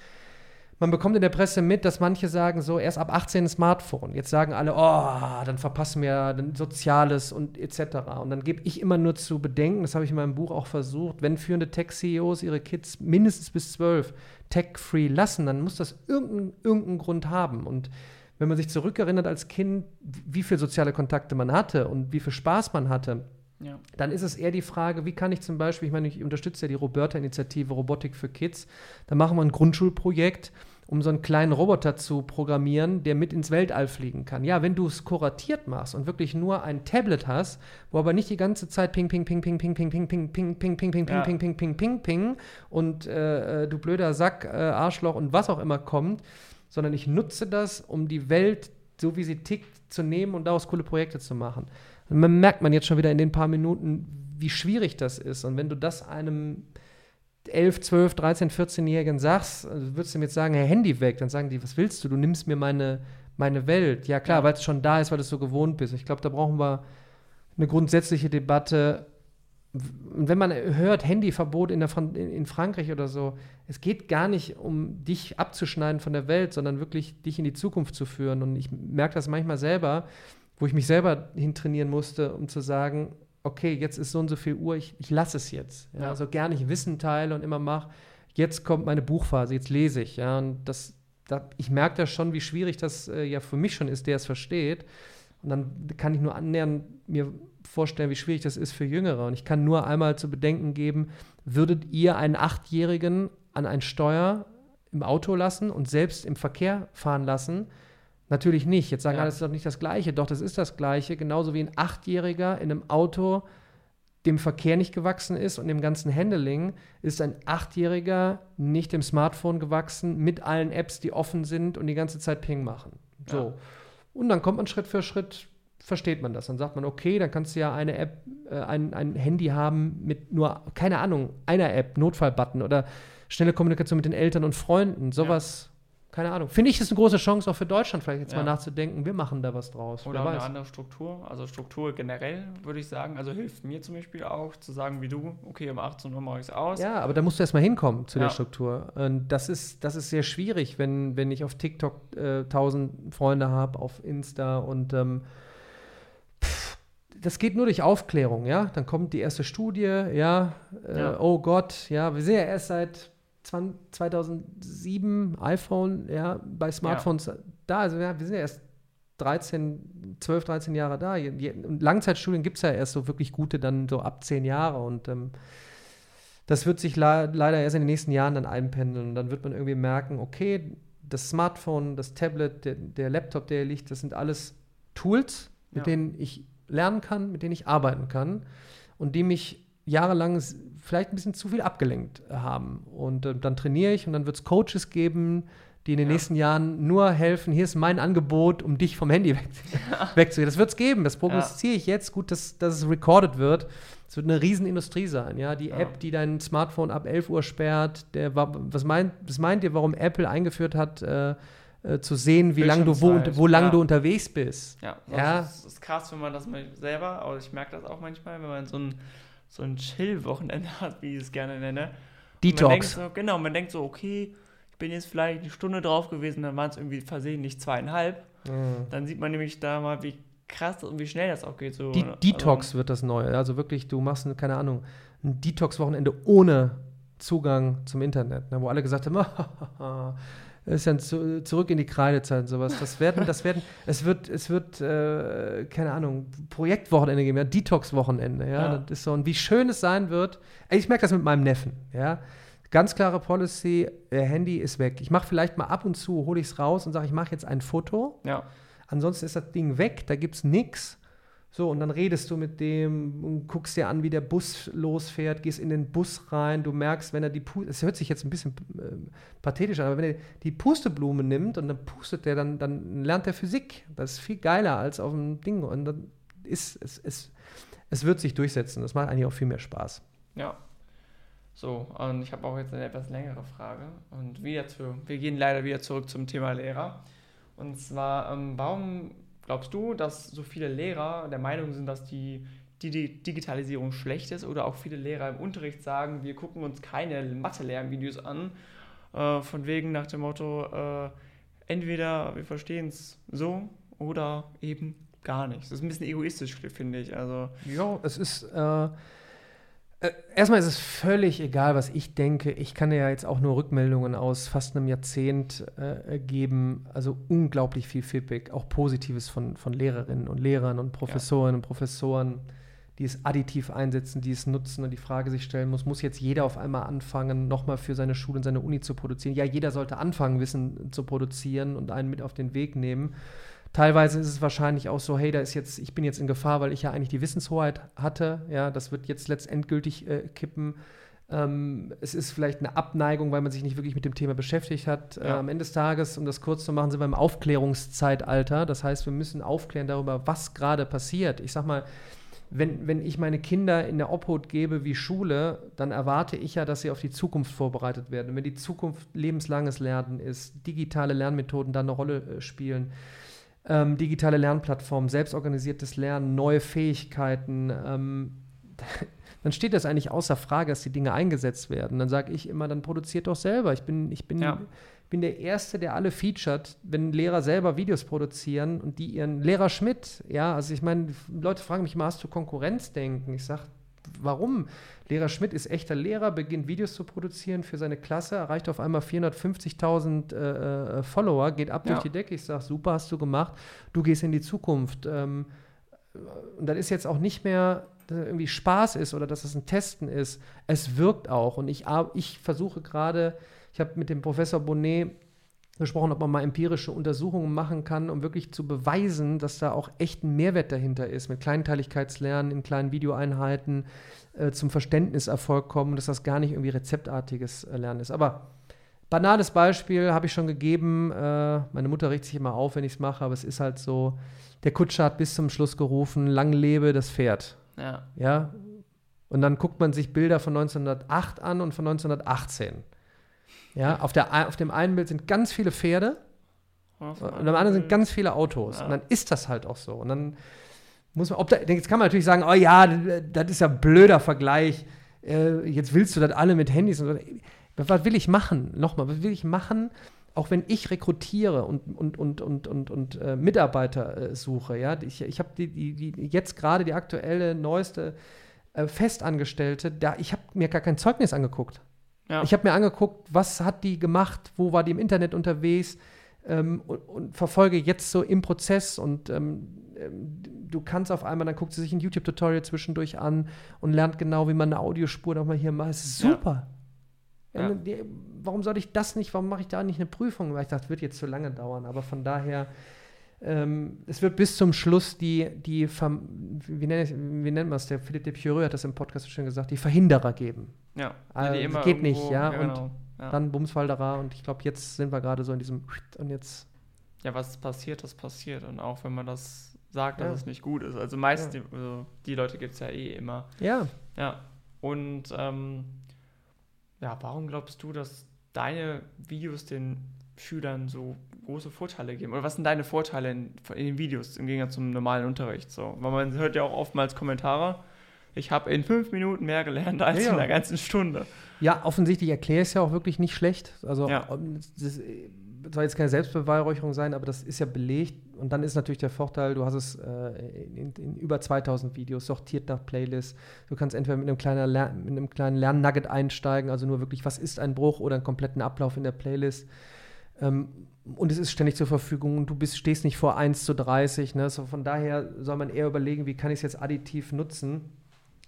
man bekommt in der Presse mit, dass manche sagen, so erst ab 18 ein Smartphone. Jetzt sagen alle, oh, dann verpassen wir dann Soziales und etc. Und dann gebe ich immer nur zu bedenken, das habe ich in meinem Buch auch versucht, wenn führende Tech-CEOs ihre Kids mindestens bis 12 tech-free lassen, dann muss das irgendeinen irgendeinen Grund haben. Und wenn man sich zurückerinnert als Kind, wie viele soziale Kontakte man hatte und wie viel Spaß man hatte, ja. dann ist es eher die Frage, wie kann ich zum Beispiel, ich meine, ich unterstütze ja die Roberta-Initiative Robotik für Kids, da machen wir ein Grundschulprojekt um so einen kleinen Roboter zu programmieren, der mit ins Weltall fliegen kann. Ja, wenn du es kuratiert machst und wirklich nur ein Tablet hast, wo aber nicht die ganze Zeit ping, ping, ping, ping, ping, ping, ping, ping, ping, ping, ping, ping, ping, ping, ping, ping, ping, ping und äh, du blöder Sack, äh, Arschloch und was auch immer kommt, sondern ich nutze das, um die Welt, so wie sie tickt, zu nehmen und daraus coole Projekte zu machen. Und man merkt man jetzt schon wieder in den paar Minuten, wie schwierig das ist. Und wenn du das einem 11, 12, 13, 14-Jährigen sagst, also würdest du mir jetzt sagen, Herr Handy weg, dann sagen die, was willst du? Du nimmst mir meine, meine Welt. Ja klar, ja. weil es schon da ist, weil du es so gewohnt bist. Ich glaube, da brauchen wir eine grundsätzliche Debatte. Und wenn man hört, Handyverbot in, der, in Frankreich oder so, es geht gar nicht um dich abzuschneiden von der Welt, sondern wirklich dich in die Zukunft zu führen. Und ich merke das manchmal selber, wo ich mich selber hintrainieren musste, um zu sagen, okay, jetzt ist so und so viel Uhr, ich, ich lasse es jetzt. Ja? Ja. Also gerne ich Wissen teile und immer mache. Jetzt kommt meine Buchphase, jetzt lese ich. Ja? Und das, das ich merke da schon, wie schwierig das äh, ja für mich schon ist, der es versteht. Und dann kann ich nur annähernd mir vorstellen, wie schwierig das ist für Jüngere. Und ich kann nur einmal zu bedenken geben, würdet ihr einen Achtjährigen an ein Steuer im Auto lassen und selbst im Verkehr fahren lassen? Natürlich nicht. Jetzt sagen ja. alle, das ist doch nicht das Gleiche. Doch, das ist das Gleiche. Genauso wie ein Achtjähriger in einem Auto dem Verkehr nicht gewachsen ist und dem ganzen Handling, ist ein Achtjähriger nicht dem Smartphone gewachsen mit allen Apps, die offen sind und die ganze Zeit Ping machen. So. Ja. Und dann kommt man Schritt für Schritt, versteht man das. Dann sagt man, okay, dann kannst du ja eine App, äh, ein, ein Handy haben mit nur, keine Ahnung, einer App, Notfallbutton oder schnelle Kommunikation mit den Eltern und Freunden. Sowas keine Ahnung. Finde ich, ist eine große Chance auch für Deutschland, vielleicht jetzt ja. mal nachzudenken, wir machen da was draus. Oder eine andere Struktur. Also Struktur generell, würde ich sagen. Also hilft mir zum Beispiel auch zu sagen, wie du, okay, um 18 Uhr mache ich es aus. Ja, aber da musst du erstmal hinkommen zu ja. der Struktur. Und das ist, das ist sehr schwierig, wenn, wenn ich auf TikTok äh, 1000 Freunde habe, auf Insta und ähm, das geht nur durch Aufklärung, ja. Dann kommt die erste Studie, ja, äh, ja. oh Gott, ja, wir sind ja erst seit 2007 iPhone, ja, bei Smartphones ja. da. Also ja, wir sind ja erst 13, 12, 13 Jahre da. Und Langzeitstudien gibt es ja erst so wirklich gute dann so ab 10 Jahre. Und ähm, das wird sich leider erst in den nächsten Jahren dann einpendeln. Und dann wird man irgendwie merken, okay, das Smartphone, das Tablet, der, der Laptop, der hier liegt, das sind alles Tools, mit ja. denen ich lernen kann, mit denen ich arbeiten kann und die mich jahrelang vielleicht ein bisschen zu viel abgelenkt haben. Und äh, dann trainiere ich und dann wird es Coaches geben, die in den ja. nächsten Jahren nur helfen, hier ist mein Angebot, um dich vom Handy *laughs* weg, ja. wegzugehen. Das wird es geben, das prognostiziere ich jetzt. Gut, dass, dass es recorded wird. Es wird eine Riesenindustrie sein. Ja? Die ja. App, die dein Smartphone ab 11 Uhr sperrt, der, was, meint, was meint ihr, warum Apple eingeführt hat, äh, äh, zu sehen, wie lange du, wo, wo lang du unterwegs bist? Ja, ja. Das ist krass, wenn man das selber, aber ich merke das auch manchmal, wenn man so ein so ein Chill-Wochenende *laughs* hat, wie ich es gerne nenne. Detox. So, genau, man denkt so, okay, ich bin jetzt vielleicht eine Stunde drauf gewesen, dann waren es irgendwie versehentlich zweieinhalb. Mhm. Dann sieht man nämlich da mal, wie krass und wie schnell das auch geht. So. Die, Detox also, wird das neue. Also wirklich, du machst, keine Ahnung, ein Detox-Wochenende ohne Zugang zum Internet, ne, wo alle gesagt haben, *laughs* ist dann zu, zurück in die Kreidezeit und sowas. Das werden, das werden, es wird, es wird, äh, keine Ahnung, Projektwochenende geben, ja, Detox-Wochenende, ja? ja. Das ist so, und wie schön es sein wird. Ich merke das mit meinem Neffen, ja. Ganz klare Policy, Handy ist weg. Ich mache vielleicht mal ab und zu, hole ich es raus und sage, ich mache jetzt ein Foto. Ja. Ansonsten ist das Ding weg, da gibt es nichts. So, und dann redest du mit dem und guckst dir an, wie der Bus losfährt, gehst in den Bus rein, du merkst, wenn er die Puste, es hört sich jetzt ein bisschen äh, pathetisch an, aber wenn er die Pusteblume nimmt und dann pustet der, dann, dann lernt er Physik. Das ist viel geiler als auf dem Ding. Und dann ist es, es, es wird sich durchsetzen. Das macht eigentlich auch viel mehr Spaß. Ja. So, und ich habe auch jetzt eine etwas längere Frage. Und wieder zu, wir gehen leider wieder zurück zum Thema Lehrer. Und zwar, ähm, warum Glaubst du, dass so viele Lehrer der Meinung sind, dass die, die, Digitalisierung schlecht ist oder auch viele Lehrer im Unterricht sagen, wir gucken uns keine Mathe-Lernvideos an, äh, von wegen nach dem Motto, äh, entweder wir verstehen es so oder eben gar nicht. Das ist ein bisschen egoistisch, finde ich. Also, ja, es ist. Äh erstmal ist es völlig egal, was ich denke. Ich kann ja jetzt auch nur Rückmeldungen aus fast einem Jahrzehnt äh, geben. Also unglaublich viel Feedback, auch Positives von, von Lehrerinnen und Lehrern und Professorinnen ja. und Professoren. die es additiv einsetzen, die es nutzen und die Frage sich stellen muss, muss jetzt jeder auf einmal anfangen, nochmal für seine Schule und seine Uni zu produzieren? Ja, jeder sollte anfangen, Wissen zu produzieren und einen mit auf den Weg nehmen. Teilweise ist es wahrscheinlich auch so, hey, da ist jetzt, ich bin jetzt in Gefahr, weil ich ja eigentlich die Wissenshoheit hatte. Ja, das wird jetzt letztendgültig äh, kippen. Ähm, es ist vielleicht eine Abneigung, weil man sich nicht wirklich mit dem Thema beschäftigt hat. Ja. Äh, am Ende des Tages, um das kurz zu machen, sind wir im Aufklärungszeitalter. Das heißt, wir müssen aufklären darüber, was gerade passiert. Ich sag mal, wenn, wenn ich meine Kinder in der Obhut gebe wie Schule, dann erwarte ich ja, dass sie auf die Zukunft vorbereitet werden. Und wenn die Zukunft lebenslanges Lernen ist, digitale Lernmethoden da eine Rolle äh, spielen, ähm, digitale Lernplattformen, selbstorganisiertes Lernen, neue Fähigkeiten, ähm, *laughs* dann steht das eigentlich außer Frage, dass die Dinge eingesetzt werden. Dann sage ich immer, dann produziert doch selber. Ich bin, ich bin, ja. bin der Erste, der alle featuret, wenn Lehrer selber Videos produzieren und die ihren Lehrer Schmidt, ja, also ich meine, Leute fragen mich mal, hast du Konkurrenzdenken? Ich sage, warum? Lehrer Schmidt ist echter Lehrer, beginnt Videos zu produzieren für seine Klasse, erreicht auf einmal 450.000 äh, äh, Follower, geht ab ja. durch die Decke. Ich sage, super, hast du gemacht, du gehst in die Zukunft. Ähm, und dann ist jetzt auch nicht mehr dass es irgendwie Spaß ist oder dass es ein Testen ist. Es wirkt auch. Und ich, ich versuche gerade, ich habe mit dem Professor Bonnet gesprochen, ob man mal empirische Untersuchungen machen kann, um wirklich zu beweisen, dass da auch echt ein Mehrwert dahinter ist, mit Kleinteiligkeitslernen in kleinen Videoeinheiten äh, zum Verständniserfolg kommen, dass das gar nicht irgendwie rezeptartiges äh, Lernen ist. Aber banales Beispiel habe ich schon gegeben. Äh, meine Mutter regt sich immer auf, wenn ich es mache, aber es ist halt so, der Kutscher hat bis zum Schluss gerufen, lang lebe das Pferd. Ja. ja. Und dann guckt man sich Bilder von 1908 an und von 1918. Ja, auf, der, auf dem einen Bild sind ganz viele Pferde und am anderen sind ganz viele Autos. Ja. Und dann ist das halt auch so. Und dann muss man, ob da, jetzt kann man natürlich sagen, oh ja, das ist ja ein blöder Vergleich. Äh, jetzt willst du das alle mit Handys und so. Was will ich machen? Nochmal, was will ich machen? auch wenn ich rekrutiere und, und, und, und, und, und äh, Mitarbeiter äh, suche, ja, ich, ich habe die, die, die, jetzt gerade die aktuelle, neueste äh, Festangestellte, da, ich habe mir gar kein Zeugnis angeguckt. Ja. Ich habe mir angeguckt, was hat die gemacht, wo war die im Internet unterwegs ähm, und, und, verfolge jetzt so im Prozess und ähm, ähm, du kannst auf einmal, dann guckt sie sich ein YouTube-Tutorial zwischendurch an und lernt genau, wie man eine Audiospur nochmal hier macht. Es ist super. Ja. Ja. Die, warum soll ich das nicht, warum mache ich da nicht eine Prüfung? Weil ich dachte, das wird jetzt zu lange dauern. Aber von daher, ähm, es wird bis zum Schluss die, die wie, nennt, wie nennt man es, der Philipp de Pioreux hat das im Podcast so schön gesagt, die Verhinderer geben. Ja, also, die immer geht nicht, ja. ja und genau. ja. dann Bumsfalderer und ich glaube, jetzt sind wir gerade so in diesem und jetzt. Ja, was passiert, das passiert. Und auch wenn man das sagt, dass ja. es nicht gut ist. Also meist die, also die Leute gibt es ja eh immer. Ja. Ja. Und ähm, ja, warum glaubst du, dass deine Videos den Schülern so große Vorteile geben? Oder was sind deine Vorteile in, in den Videos im Gegensatz zum normalen Unterricht? So, weil man hört ja auch oftmals Kommentare. Ich habe in fünf Minuten mehr gelernt als ja. in einer ganzen Stunde. Ja, offensichtlich erkläre ich es ja auch wirklich nicht schlecht. Also ja. das, soll jetzt keine Selbstbeweihräucherung sein, aber das ist ja belegt. Und dann ist natürlich der Vorteil, du hast es äh, in, in, über 2000 Videos sortiert nach Playlists. Du kannst entweder mit einem kleinen, Lern, mit einem kleinen Lernnugget einsteigen, also nur wirklich, was ist ein Bruch oder einen kompletten Ablauf in der Playlist. Ähm, und es ist ständig zur Verfügung und du bist, stehst nicht vor 1 zu 30. Ne? So von daher soll man eher überlegen, wie kann ich es jetzt additiv nutzen.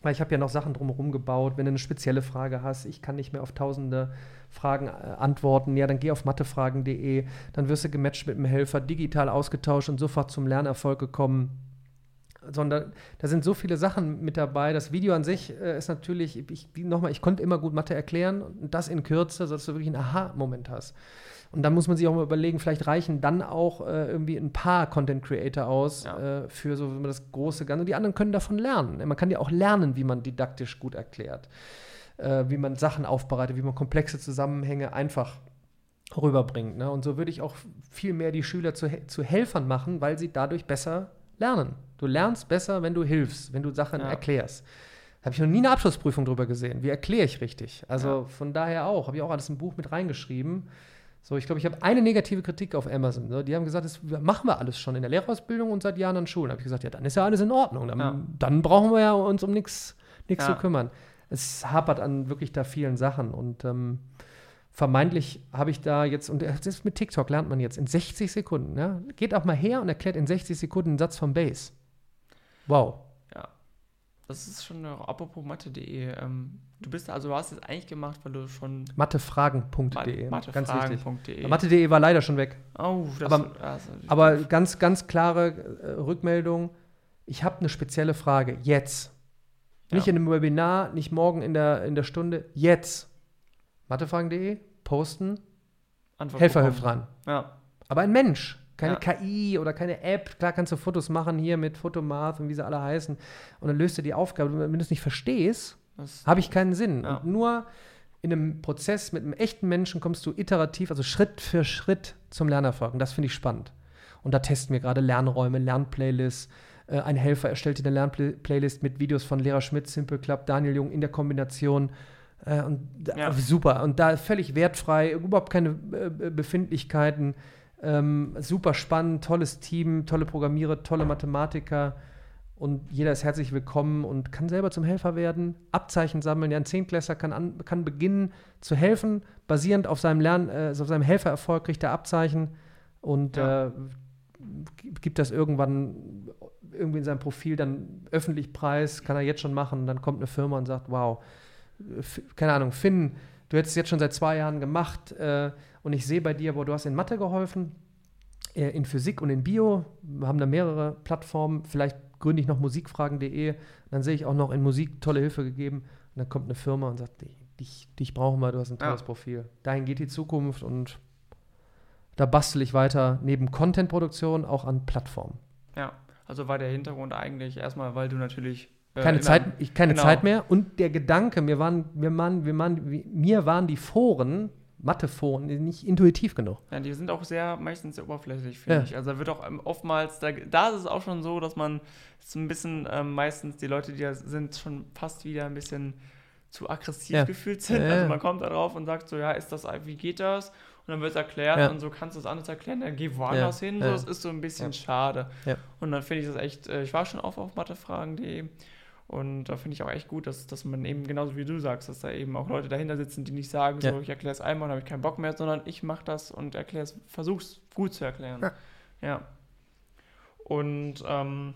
Weil ich habe ja noch Sachen drumherum gebaut. Wenn du eine spezielle Frage hast, ich kann nicht mehr auf tausende Fragen äh, antworten, ja, dann geh auf mathefragen.de, dann wirst du gematcht mit einem Helfer, digital ausgetauscht und sofort zum Lernerfolg gekommen. Sondern da sind so viele Sachen mit dabei. Das Video an sich äh, ist natürlich, ich, nochmal, ich konnte immer gut Mathe erklären und das in Kürze, sodass du wirklich einen Aha-Moment hast. Und dann muss man sich auch mal überlegen, vielleicht reichen dann auch äh, irgendwie ein paar Content Creator aus ja. äh, für so das große Ganze. Und die anderen können davon lernen. Man kann ja auch lernen, wie man didaktisch gut erklärt äh, wie man Sachen aufbereitet, wie man komplexe Zusammenhänge einfach rüberbringt. Ne? Und so würde ich auch viel mehr die Schüler zu, zu Helfern machen, weil sie dadurch besser lernen. Du lernst besser, wenn du hilfst, wenn du Sachen ja. erklärst. Habe ich noch nie eine Abschlussprüfung drüber gesehen. Wie erkläre ich richtig? Also ja. von daher auch. Habe ich auch alles im Buch mit reingeschrieben. So, ich glaube, ich habe eine negative Kritik auf Amazon. So, die haben gesagt, das machen wir alles schon in der Lehrausbildung und seit Jahren an Schulen. Habe ich gesagt, ja, dann ist ja alles in Ordnung. Dann, ja. dann brauchen wir ja uns um nichts zu kümmern es hapert an wirklich da vielen Sachen und ähm, vermeintlich habe ich da jetzt, und das ist mit TikTok lernt man jetzt in 60 Sekunden, ja, geht auch mal her und erklärt in 60 Sekunden einen Satz vom Base. Wow. Ja. das ist schon apropos Mathe.de. Ähm, du bist also, du hast es eigentlich gemacht, weil du schon. Mathefragen.de. Mathe, ganz wichtig. Mathefragen.de. Mathe.de war leider schon weg. Oh, das Aber- also, Aber ganz, ganz klare äh, Rückmeldung. Ich habe eine spezielle Frage. Jetzt. Nicht Ja. in einem Webinar, nicht morgen in der, in der Stunde. Jetzt. Mathefragen.de, posten, Antwort Helfer bekommen. hilft ran. Ja, Aber ein Mensch. Keine Ja. KI oder keine App. Klar kannst du Fotos machen hier mit Photomath und wie sie alle heißen. Und dann löst du die Aufgabe. Wenn du es nicht verstehst, habe ich keinen Sinn. Ja. Und nur in einem Prozess mit einem echten Menschen kommst du iterativ, also Schritt für Schritt zum Lernerfolg. Und das finde ich spannend. Und da testen wir gerade Lernräume, Lernplaylists. Äh, Ein Helfer erstellt dir eine Lernplaylist mit Videos von Lehrer Schmidt, Simple Club, Daniel Jung in der Kombination. Äh, Und Ja. super. Und da völlig wertfrei, überhaupt keine äh, Befindlichkeiten. Ähm, super spannend, tolles Team, tolle Programmierer, tolle Mathematiker. Und jeder ist herzlich willkommen und kann selber zum Helfer werden, Abzeichen sammeln. Ja, ein Zehntklässler kann, an, kann beginnen zu helfen, basierend auf seinem Lern, äh, auf seinem Helfererfolg kriegt er Abzeichen und Ja. äh, gibt das irgendwann irgendwie in seinem Profil dann öffentlich preis, kann er jetzt schon machen. Dann kommt eine Firma und sagt, wow, keine Ahnung, Finn, du hättest es jetzt schon seit zwei Jahren gemacht äh, und ich sehe bei dir, wo du hast in Mathe geholfen, äh, in Physik und in Bio. Wir haben da mehrere Plattformen. Vielleicht gründe ich noch musikfragen.de. Dann sehe ich auch noch in Musik tolle Hilfe gegeben. Und dann kommt eine Firma und sagt, "Dich- dich, brauchen wir, du hast ein Ja. tolles Profil. Dahin geht die Zukunft und da bastel ich weiter neben Content-Produktion auch an Plattformen. ja. Also war der Hintergrund eigentlich erstmal, weil du natürlich. äh, Keine, immer- Zeit, ich, keine genau. Zeit mehr. Und der Gedanke, mir waren, mir waren, mir waren, mir waren die Foren, Mathe-Foren, nicht intuitiv genug. Ja, die sind auch sehr, meistens sehr oberflächlich, finde Ja. ich. Also da wird auch ähm, oftmals, da, da ist es auch schon so, dass man so ein bisschen ähm, meistens die Leute, die da sind, schon fast wieder ein bisschen zu aggressiv Ja. gefühlt sind. Ja. Also man kommt da drauf und sagt so, ja, ist das, wie geht das? Und dann wird es erklärt und so kannst du es anders erklären, dann geh woanders hin. So, es ist so ein bisschen schade. Und dann finde ich das echt, äh, ich war schon auf, auf mathefragen.de und da finde ich auch echt gut, dass, dass man eben genauso wie du sagst, dass da eben auch Leute dahinter sitzen, die nicht sagen, Ja. so ich erkläre es einmal und habe ich keinen Bock mehr, sondern ich mache das und erkläre es, versuch's gut zu erklären. Ja. Ja. Und ähm,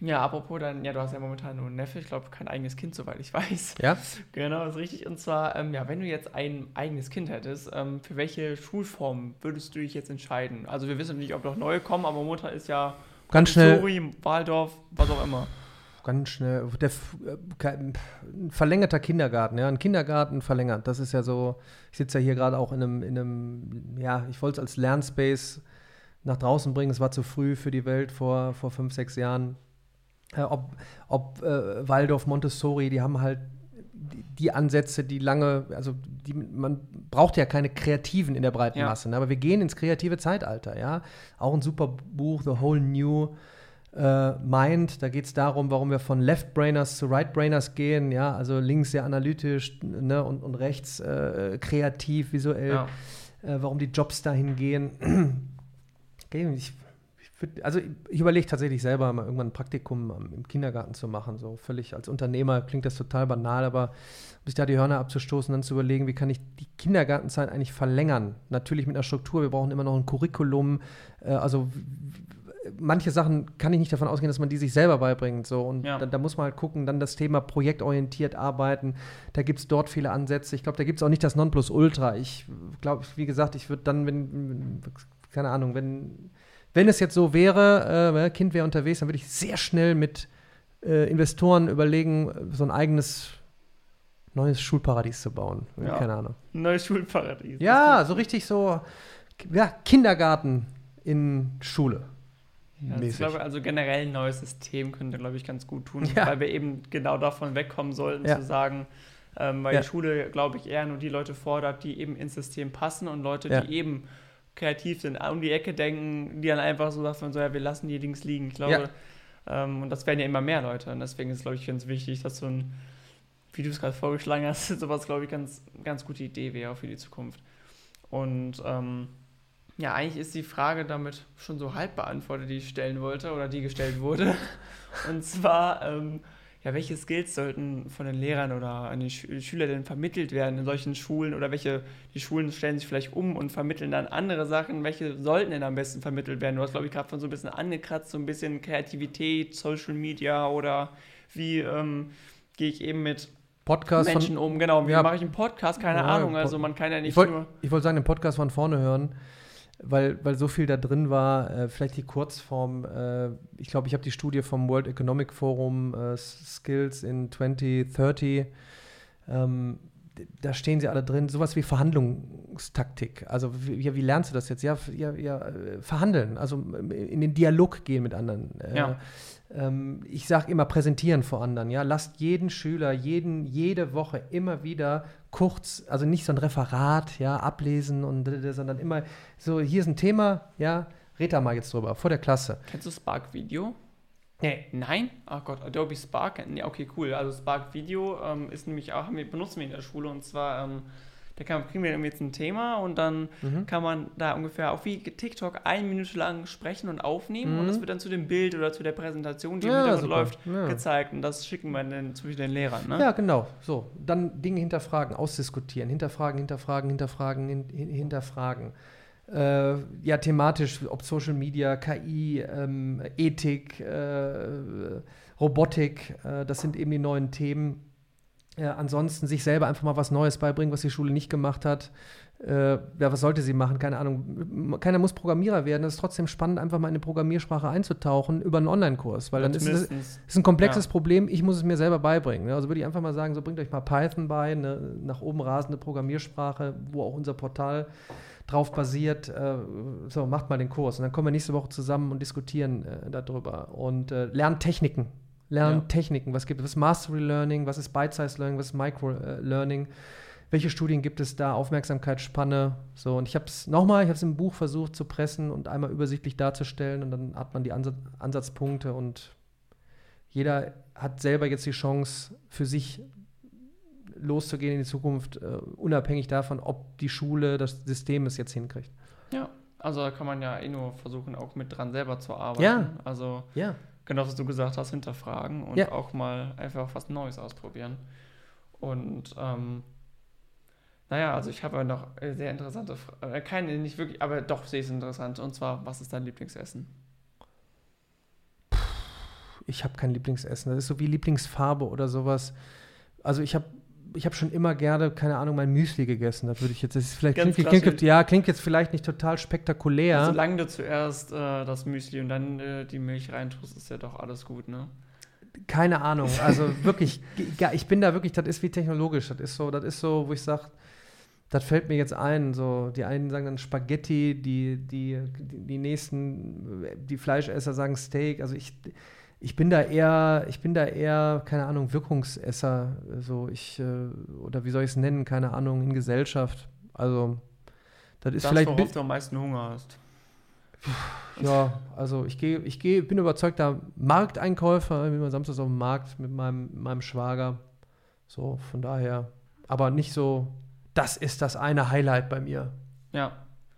ja, apropos dann, ja, du hast ja momentan nur einen Neffe, ich glaube kein eigenes Kind, soweit ich weiß. Ja? *laughs* Genau, ist richtig. Und zwar, ähm, ja, wenn du jetzt ein eigenes Kind hättest, ähm, für welche Schulform würdest du dich jetzt entscheiden? Also wir wissen nicht, ob noch neue kommen, aber momentan ist ja Ganz schnell, Montessori, Waldorf, was auch immer. Ganz schnell, der äh, ein verlängerter Kindergarten, ja, ein Kindergarten verlängert. Das ist ja so, ich sitze ja hier gerade auch in einem, in einem, ja, ich wollte es als Lernspace nach draußen bringen. Es war zu früh für die Welt vor, vor fünf, sechs Jahren. Äh, ob ob äh, Waldorf, Montessori, die haben halt die, die Ansätze, die lange, also die, man braucht ja keine Kreativen in der breiten Ja. Masse, ne? aber wir gehen ins kreative Zeitalter, ja. Auch ein super Buch, The Whole New äh, Mind, da geht es darum, warum wir von Left-Brainers zu Right-Brainers gehen, ja, also links sehr analytisch ne? und, und rechts äh, kreativ, visuell Ja. äh, warum die Jobs dahin gehen. *clears throat* Okay, ich, ich würd, also ich, ich überlege tatsächlich selber mal irgendwann ein Praktikum am- im Kindergarten zu machen. So völlig als Unternehmer klingt das total banal, aber um sich da die Hörner abzustoßen, dann zu überlegen, wie kann ich die Kindergartenzeit eigentlich verlängern? Natürlich mit einer Struktur, wir brauchen immer noch ein Curriculum, äh, also manche Sachen kann ich nicht davon ausgehen, dass man die sich selber beibringt. So. Und Ja. da, da muss man halt gucken, dann das Thema projektorientiert arbeiten. Da gibt es dort viele Ansätze. Ich glaube, da gibt es auch nicht das Nonplusultra. Ich glaube, wie gesagt, ich würde dann, wenn, keine Ahnung, wenn, wenn es jetzt so wäre, äh, Kind wäre unterwegs, dann würde ich sehr schnell mit äh, Investoren überlegen, so ein eigenes neues Schulparadies zu bauen. Ja. Keine Ahnung. Neues Schulparadies. Ja, so richtig so ja, Kindergarten in Schule. Ja, ich mäßig. glaube, also generell ein neues System könnte, glaube ich, ganz gut tun, Ja. weil wir eben genau davon wegkommen sollten, Ja. zu sagen, ähm, weil die Schule, glaube ich, eher nur die Leute fordert, die eben ins System passen und Leute, die eben kreativ sind, um die Ecke denken, die dann einfach so sagen, so, ja, wir lassen die links liegen. Ich glaube, ähm, und das werden ja immer mehr Leute. Und deswegen ist, glaube ich, ganz wichtig, dass so ein, wie du es gerade vorgeschlagen hast, *laughs* sowas, glaube ich, ganz, ganz gute Idee wäre für die Zukunft. Und ähm, ja, eigentlich ist die Frage damit schon so halb beantwortet, die ich stellen wollte oder die gestellt wurde. *laughs* Und zwar, ähm, ja, welche Skills sollten von den Lehrern oder an die Sch Schüler denn vermittelt werden in solchen Schulen oder welche, die Schulen stellen sich vielleicht um und vermitteln dann andere Sachen, welche sollten denn am besten vermittelt werden? Du hast, glaube ich, gerade von so ein bisschen angekratzt, so ein bisschen Kreativität, Social Media oder wie ähm, gehe ich eben mit Podcast Menschen von, um, genau, wie Ja. mache ich einen Podcast, keine Ja, Ahnung, also man kann ja nicht Ich wollte nur... wollt sagen, den Podcast von vorne hören, weil, weil so viel da drin war. Äh, vielleicht die Kurzform. Äh, ich glaube, ich habe die Studie vom World Economic Forum äh, Skills in 2030. Ähm, da stehen sie alle drin. Sowas wie Verhandlungstaktik. Also wie, ja, wie lernst du das jetzt? Ja, ja, ja äh, verhandeln. Also in den Dialog gehen mit anderen. Äh, Ja. ähm, ich sage immer präsentieren vor anderen. Ja, lasst jeden Schüler jeden jede Woche immer wieder kurz, also nicht so ein Referat, ja, ablesen und d- sondern immer so hier ist ein Thema, ja, red da mal jetzt drüber vor der Klasse. Kennst du Spark Video? Nee. Nein? Ach Gott, Adobe Spark. Ja, okay, cool. Also Spark Video ähm, ist nämlich auch, wir, benutzen wir in der Schule und zwar, ähm, da kann, kriegen wir jetzt ein Thema und dann Mhm. kann man da ungefähr auch wie TikTok eine Minute lang sprechen und aufnehmen und Mhm. das wird dann zu dem Bild oder zu der Präsentation, die Ja, im Hintergrund läuft, Ja. gezeigt und das schicken wir dann zu den Lehrern. Ne? Ja, genau. So, dann Dinge hinterfragen, ausdiskutieren, hinterfragen, hinterfragen, hinterfragen, hin, hin, hinterfragen. Äh, ja, thematisch, ob Social Media, KI, ähm, Ethik, äh, Robotik, äh, das sind eben die neuen Themen. Äh, ansonsten sich selber einfach mal was Neues beibringen, was die Schule nicht gemacht hat. Äh, ja, was sollte sie machen? Keine Ahnung. Keiner muss Programmierer werden. Es ist trotzdem spannend, einfach mal in eine Programmiersprache einzutauchen über einen Online-Kurs, weil dann ist es, ist ein komplexes Ja. Problem, ich muss es mir selber beibringen. ne? Also würde ich einfach mal sagen, so bringt euch mal Python bei, eine nach oben rasende Programmiersprache, wo auch unser Portal drauf basiert. Äh, so, macht mal den Kurs. Und dann kommen wir nächste Woche zusammen und diskutieren äh, darüber. Und äh, lernen Techniken. Lernen Ja. Techniken. Was gibt es? Was ist Mastery Learning? Was ist Bite-Size Learning? Was ist Micro äh, Learning? Welche Studien gibt es da? Aufmerksamkeitsspanne. So, und ich habe es nochmal, ich habe es im Buch versucht zu pressen und einmal übersichtlich darzustellen und dann hat man die Ansatz, Ansatzpunkte und jeder hat selber jetzt die Chance, für sich loszugehen in die Zukunft, äh, unabhängig davon, ob die Schule, das System es jetzt hinkriegt. Ja, also da kann man ja eh nur versuchen, auch mit dran selber zu arbeiten. Ja. Also Ja. Genau, was du gesagt hast, hinterfragen und Ja. auch mal einfach was Neues ausprobieren. Und ähm, naja, also ich habe ja noch sehr interessante Fragen. Äh, keine, nicht wirklich, aber doch sehr interessant. Und zwar, was ist dein Lieblingsessen? Ich habe kein Lieblingsessen. Das ist so wie Lieblingsfarbe oder sowas. Also ich habe ich habe schon immer gerne, keine Ahnung, mein Müsli gegessen. Das würde ich jetzt, das ist vielleicht klingt, klingt, ja, klingt jetzt vielleicht nicht total spektakulär. Solange du zuerst äh, das Müsli und dann äh, die Milch reintust, ist ja doch alles gut, ne? Keine Ahnung. Also *laughs* wirklich, ich bin da wirklich, das ist wie technologisch. Das ist so, das ist so, wo ich sage, das fällt mir jetzt ein. So, die einen sagen dann Spaghetti, die, die, die, die nächsten, die Fleischesser sagen Steak. Also ich, ich bin da eher, ich bin da eher, keine Ahnung, Wirkungsesser. So, ich, äh, oder wie soll ich es nennen, keine Ahnung, in Gesellschaft. Also, das ist das, vielleicht. worauf du am meisten Hunger hast. Ja, also ich gehe, ich gehe, bin überzeugter Markteinkäufer, wie man samstags auf dem Markt mit meinem, meinem Schwager. So, von daher, aber nicht so, das ist das eine Highlight bei mir. Ja.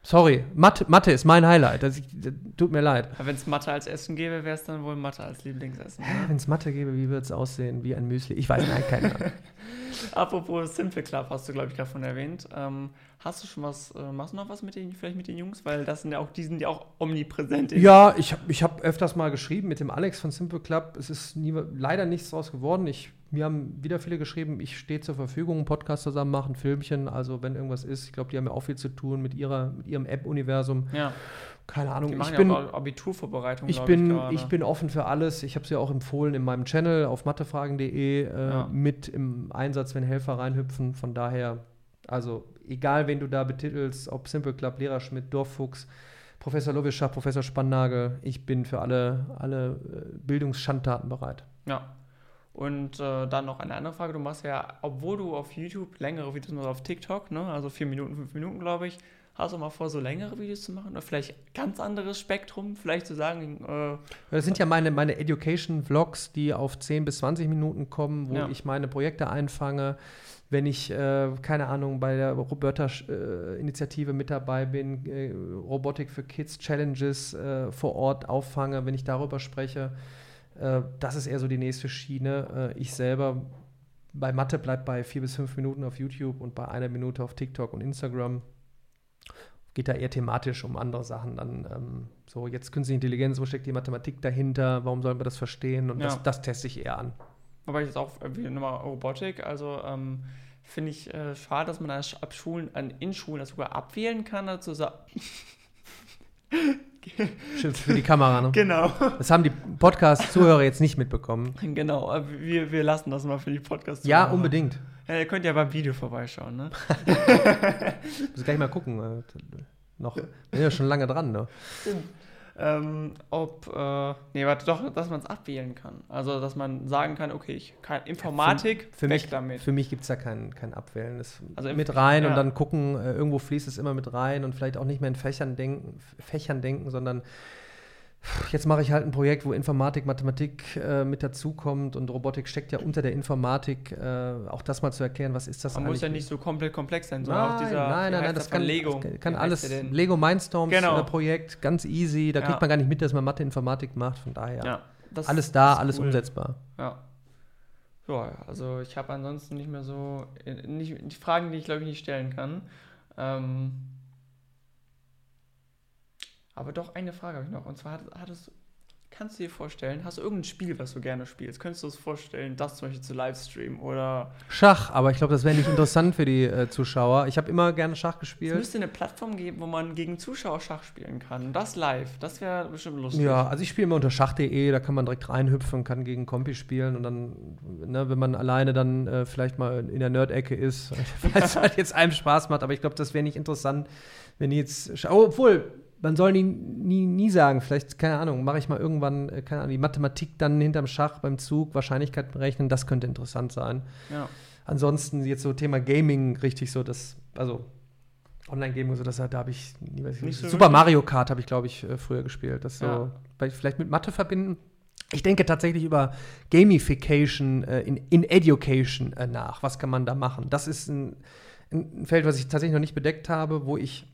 Sorry, Mathe, Mathe ist mein Highlight. Das, das tut mir leid. Wenn es Mathe als Essen gäbe, wäre es dann wohl Mathe als Lieblingsessen. Ne? Wenn es Mathe gäbe, wie wird es aussehen? Wie ein Müsli? Ich weiß nein, keine Ahnung. *laughs* Apropos Simple Club, hast du, glaube ich, gerade von erwähnt. Ähm, hast du schon was, äh, machst du noch was mit den, vielleicht mit den Jungs? Weil das sind ja auch, die sind ja auch omnipräsent. Ja, ich habe ich hab öfters mal geschrieben mit dem Alex von Simple Club. Es ist nie, leider nichts draus geworden. Ich, mir haben wieder viele geschrieben, ich stehe zur Verfügung, einen Podcast zusammen machen, Filmchen. Also wenn irgendwas ist, ich glaube, die haben ja auch viel zu tun mit, ihrer, mit ihrem App-Universum. Ja, Keine Ahnung. die machen Ich ja bin, auch Abiturvorbereitung, ich bin, gerade. ich bin offen für alles. Ich habe es ja auch empfohlen in meinem Channel auf mathefragen.de äh, Ja. mit im Einsatz, wenn Helfer reinhüpfen. Von daher, also egal, wen du da betitelst, ob Simple Club, Lehrer Schmidt, Dorffuchs, Professor Lovischach, Professor Spannagel, ich bin für alle, alle äh, Bildungsschandtaten bereit. Ja. Und äh, dann noch eine andere Frage. Du machst ja, obwohl du auf YouTube längere Videos machst, auf TikTok, ne? also vier Minuten, fünf Minuten, glaube ich, hast du mal vor, so längere Videos zu machen? Oder vielleicht ganz anderes Spektrum? Vielleicht zu sagen, äh, Das sind ja meine, meine Education-Vlogs, die auf 10 bis 20 Minuten kommen, wo Ja. ich meine Projekte einfange. Wenn ich, äh, keine Ahnung, bei der Roberta-Initiative mit dabei bin, äh, Robotik für Kids Challenges äh, vor Ort auffange, wenn ich darüber spreche. Äh, das ist eher so die nächste Schiene. Äh, ich selber bei Mathe bleibt bei vier bis fünf Minuten auf YouTube und bei einer Minute auf TikTok und Instagram. Geht da eher thematisch um andere Sachen. Dann ähm, so, jetzt künstliche Intelligenz, wo steckt die Mathematik dahinter? Warum sollen wir das verstehen? Und Ja. das, das teste ich eher an. Aber jetzt auch äh, wie nochmal Robotik, also ähm, finde ich äh, schade, dass man das ab Schulen, an, in Schulen das sogar abwählen kann, dazu sa *laughs* *laughs* Schimpft für die Kamera. Ne? Genau. Das haben die Podcast-Zuhörer jetzt nicht mitbekommen. *laughs* Genau, wir, wir lassen das mal für die Podcast. Ja, unbedingt. Ja, ihr könnt ja beim Video vorbeischauen, ne? *laughs* Muss gleich mal gucken. äh, Noch. Bin ja schon lange dran, ne? Ähm, ob, äh, nee, warte, doch, dass man es abwählen kann. Also, dass man sagen kann, okay, ich kann Informatik, Für weg mich, damit. für mich gibt es da kein, kein Abwählen. Das Also mit rein ja. und dann gucken, äh, irgendwo fließt es immer mit rein und vielleicht auch nicht mehr in Fächern denken, Fächern denken, sondern jetzt mache ich halt ein Projekt, wo Informatik, Mathematik äh, mit dazukommt und Robotik steckt ja unter der Informatik. Äh, auch das mal zu erklären, was ist das Man muss ja eigentlich? nicht so komplett komplex sein, sondern auch Nein, dieser, nein, nein, nein, das der kann, Lego. das kann alles. Lego Mindstorms Genau. Projekt, ganz easy. Da Ja. kriegt man gar nicht mit, dass man Mathe, Informatik macht. Von daher Ja, das alles da, alles cool. umsetzbar. Ja. Ja, also ich habe ansonsten nicht mehr so, äh, nicht, die Fragen, die ich glaube ich nicht stellen kann. Ähm, aber doch eine Frage habe ich noch. Und zwar hat- hattest du, kannst du dir vorstellen, hast du irgendein Spiel, was du gerne spielst? Könntest du es vorstellen, das zum Beispiel zu livestreamen? Oder Schach, aber ich glaube, das wäre nicht interessant für die äh, Zuschauer. Ich habe immer gerne Schach es gespielt. müsste eine Plattform geben, wo man gegen Zuschauer Schach spielen kann. Das live, das wäre bestimmt lustig. Ja, also ich spiele immer unter schach.de, da kann man direkt reinhüpfen, kann gegen Kompi spielen und dann, ne, wenn man alleine dann äh, vielleicht mal in der Nerd-Ecke ist, weil es halt jetzt einem Spaß macht, aber ich glaube, das wäre nicht interessant, wenn die jetzt, oh, obwohl, man soll nie, nie, nie sagen, vielleicht, keine Ahnung, mache ich mal irgendwann, äh, keine Ahnung, die Mathematik dann hinterm Schach beim Zug, Wahrscheinlichkeit berechnen, das könnte interessant sein. Ja. Ansonsten jetzt so Thema Gaming, richtig so, das, also Online-Gaming, so das, da habe ich, nie, weiß ich, Nicht so Super? Mario Kart habe ich, glaube ich, äh, früher gespielt. Das so, Ja. vielleicht- vielleicht mit Mathe verbinden. Ich denke tatsächlich über Gamification äh, in, in Education äh, nach. Was kann man da machen? Das ist ein, ein Feld, was ich tatsächlich noch nicht bedeckt habe, wo ich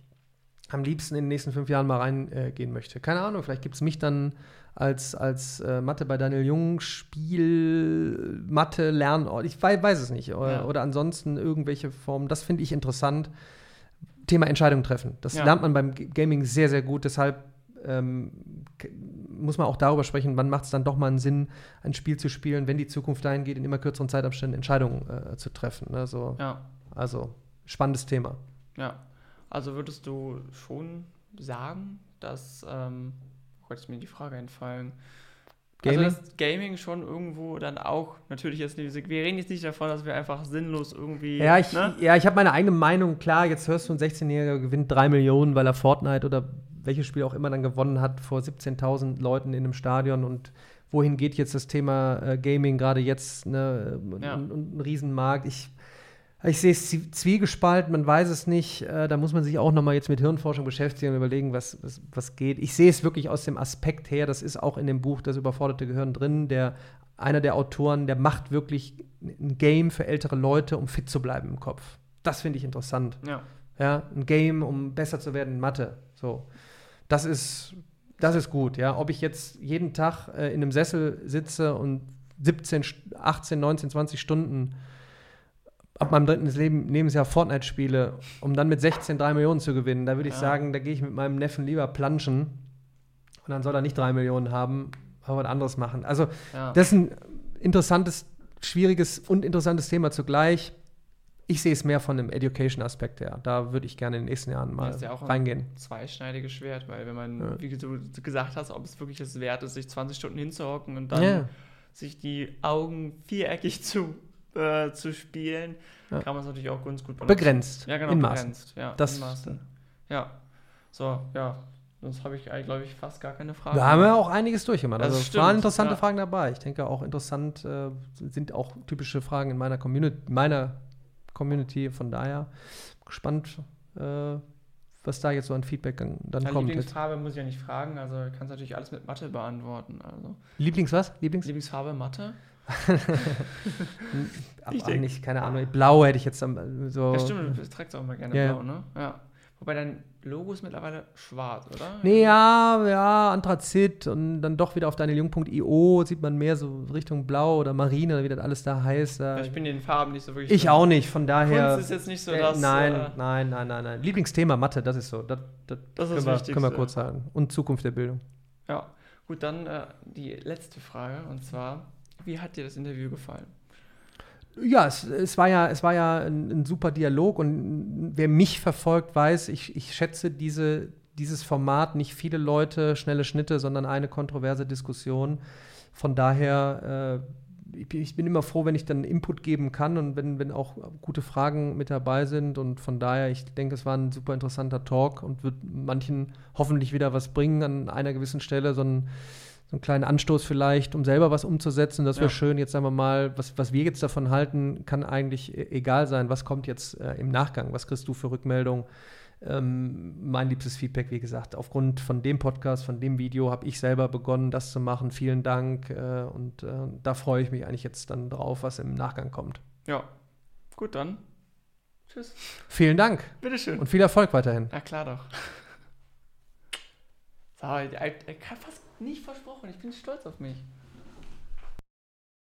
am liebsten in den nächsten fünf Jahren mal reingehen äh, möchte. Keine Ahnung, vielleicht gibt es mich dann als, als äh, Mathe bei Daniel Jung, Spiel, Mathe, Lernort, ich weiß, weiß es nicht. Oder, Ja. oder ansonsten irgendwelche Formen, das finde ich interessant. Thema Entscheidungen treffen. Das Ja. lernt man beim Gaming sehr, sehr gut. Deshalb ähm, muss man auch darüber sprechen, wann macht es dann doch mal einen Sinn, ein Spiel zu spielen, wenn die Zukunft dahin geht, in immer kürzeren Zeitabständen Entscheidungen äh, zu treffen. Ne? So, Ja, Also, spannendes Thema. ja. Also würdest du schon sagen, dass, ähm, oh ist mir die Frage entfallen. Gaming? Also dass Gaming schon irgendwo dann auch, natürlich jetzt nicht, wir reden jetzt nicht davon, dass wir einfach sinnlos irgendwie, Ja, ich, ne? ja, ich habe meine eigene Meinung. Klar, jetzt hörst du, ein 16-Jähriger gewinnt 3 Millionen, weil er Fortnite oder welches Spiel auch immer dann gewonnen hat vor 17.000 Leuten in einem Stadion. Und wohin geht jetzt das Thema äh, Gaming gerade jetzt? Ne? Und, Ja. und ein Riesenmarkt. Ich, ich sehe es zwie- zwiegespalten, man weiß es nicht. Äh, da muss man sich auch noch mal jetzt mit Hirnforschung beschäftigen und überlegen, was, was, was geht. Ich sehe es wirklich aus dem Aspekt her, das ist auch in dem Buch Das überforderte Gehirn drin, der einer der Autoren, der macht wirklich ein Game für ältere Leute, um fit zu bleiben im Kopf. Das finde ich interessant. Ja, Ja, ein Game, um besser zu werden in Mathe. So. Das ist, das ist gut, ja. Ob ich jetzt jeden Tag äh, in einem Sessel sitze und 17, St- 18, 19, 20 Stunden ab meinem dritten Leben, Lebensjahr Fortnite spiele, um dann mit 16 3 Millionen zu gewinnen, da würde ich Ja. sagen, da gehe ich mit meinem Neffen lieber planschen und dann soll er nicht 3 Millionen haben, aber was anderes machen. Also, ja. das ist ein interessantes, schwieriges und interessantes Thema zugleich. Ich sehe es mehr von einem Education-Aspekt her. Da würde ich gerne in den nächsten Jahren mal Das ist ja auch ein- reingehen. zweischneidiges Schwert, weil wenn man, wie du gesagt hast, ob es wirklich es wert ist, sich 20 Stunden hinzuhocken und dann sich die Augen viereckig zu, äh, zu spielen, Ja. kann man es natürlich auch ganz gut benutzen. Begrenzt. Ja, genau, in Maßen. begrenzt. Ja, Das- in Maßen. Ja. So, ja. Sonst habe ich, glaube ich, fast gar keine Frage. Da haben wir auch einiges durchgemacht. Das Also es waren interessante ja. Fragen dabei. Ich denke auch interessant äh, sind auch typische Fragen in meiner Community, meiner Community. Von daher gespannt, äh, was da jetzt so an Feedback dann Ja, kommt. Lieblingsfarbe muss ich ja nicht fragen, also du kannst natürlich alles mit Mathe beantworten. Also Lieblings was? Lieblings? Lieblingsfarbe Mathe? Ach, Ich denk- nicht, keine Ahnung. Blau hätte ich jetzt so. Ja, stimmt, du trägst auch immer gerne Ja, ja. blau, ne? Ja. Wobei dein Logo ist mittlerweile schwarz, oder? Nee, ja, ja, Anthrazit und dann doch wieder auf daniljung.io sieht man mehr so Richtung Blau oder Marine oder wie das alles da heißt. Da Ich bin in den Farben nicht so wirklich. ich drin. auch nicht, von daher. Kunst ist jetzt nicht so äh, das. nein, äh, nein, nein, nein, nein. Lieblingsthema Mathe, das ist so. Das, das, Das ist können, das wir, können wir kurz sagen. Und Zukunft der Bildung. Ja, gut, dann äh, die letzte Frage und zwar: Wie hat dir das Interview gefallen? Ja, es, es, war ja, es war ja ein, ein super Dialog und wer mich verfolgt, weiß, ich, ich schätze diese, dieses Format nicht viele Leute, schnelle Schnitte, sondern eine kontroverse Diskussion. Von daher, äh, ich, bin- ich bin immer froh, wenn ich dann Input geben kann und wenn, wenn auch gute Fragen mit dabei sind. Und von daher, ich denke, es war ein super interessanter Talk und wird manchen hoffentlich wieder was bringen an einer gewissen Stelle, so ein so einen kleinen Anstoß vielleicht, um selber was umzusetzen. Das wäre Ja. schön. Jetzt sagen wir mal, was, was wir jetzt davon halten, kann eigentlich e- egal sein. Was kommt jetzt äh, im Nachgang? Was kriegst du für Rückmeldung? Ähm, mein liebstes Feedback, wie gesagt, aufgrund von dem Podcast, von dem Video habe ich selber begonnen, das zu machen. Vielen Dank. Äh, und äh, da freue ich mich eigentlich jetzt dann drauf, was im Nachgang kommt. Ja, gut, dann. Tschüss. Vielen Dank Bitteschön. und viel Erfolg weiterhin. Na klar doch. *laughs* So, ich, ich, habe fast nicht versprochen. Ich bin stolz auf mich.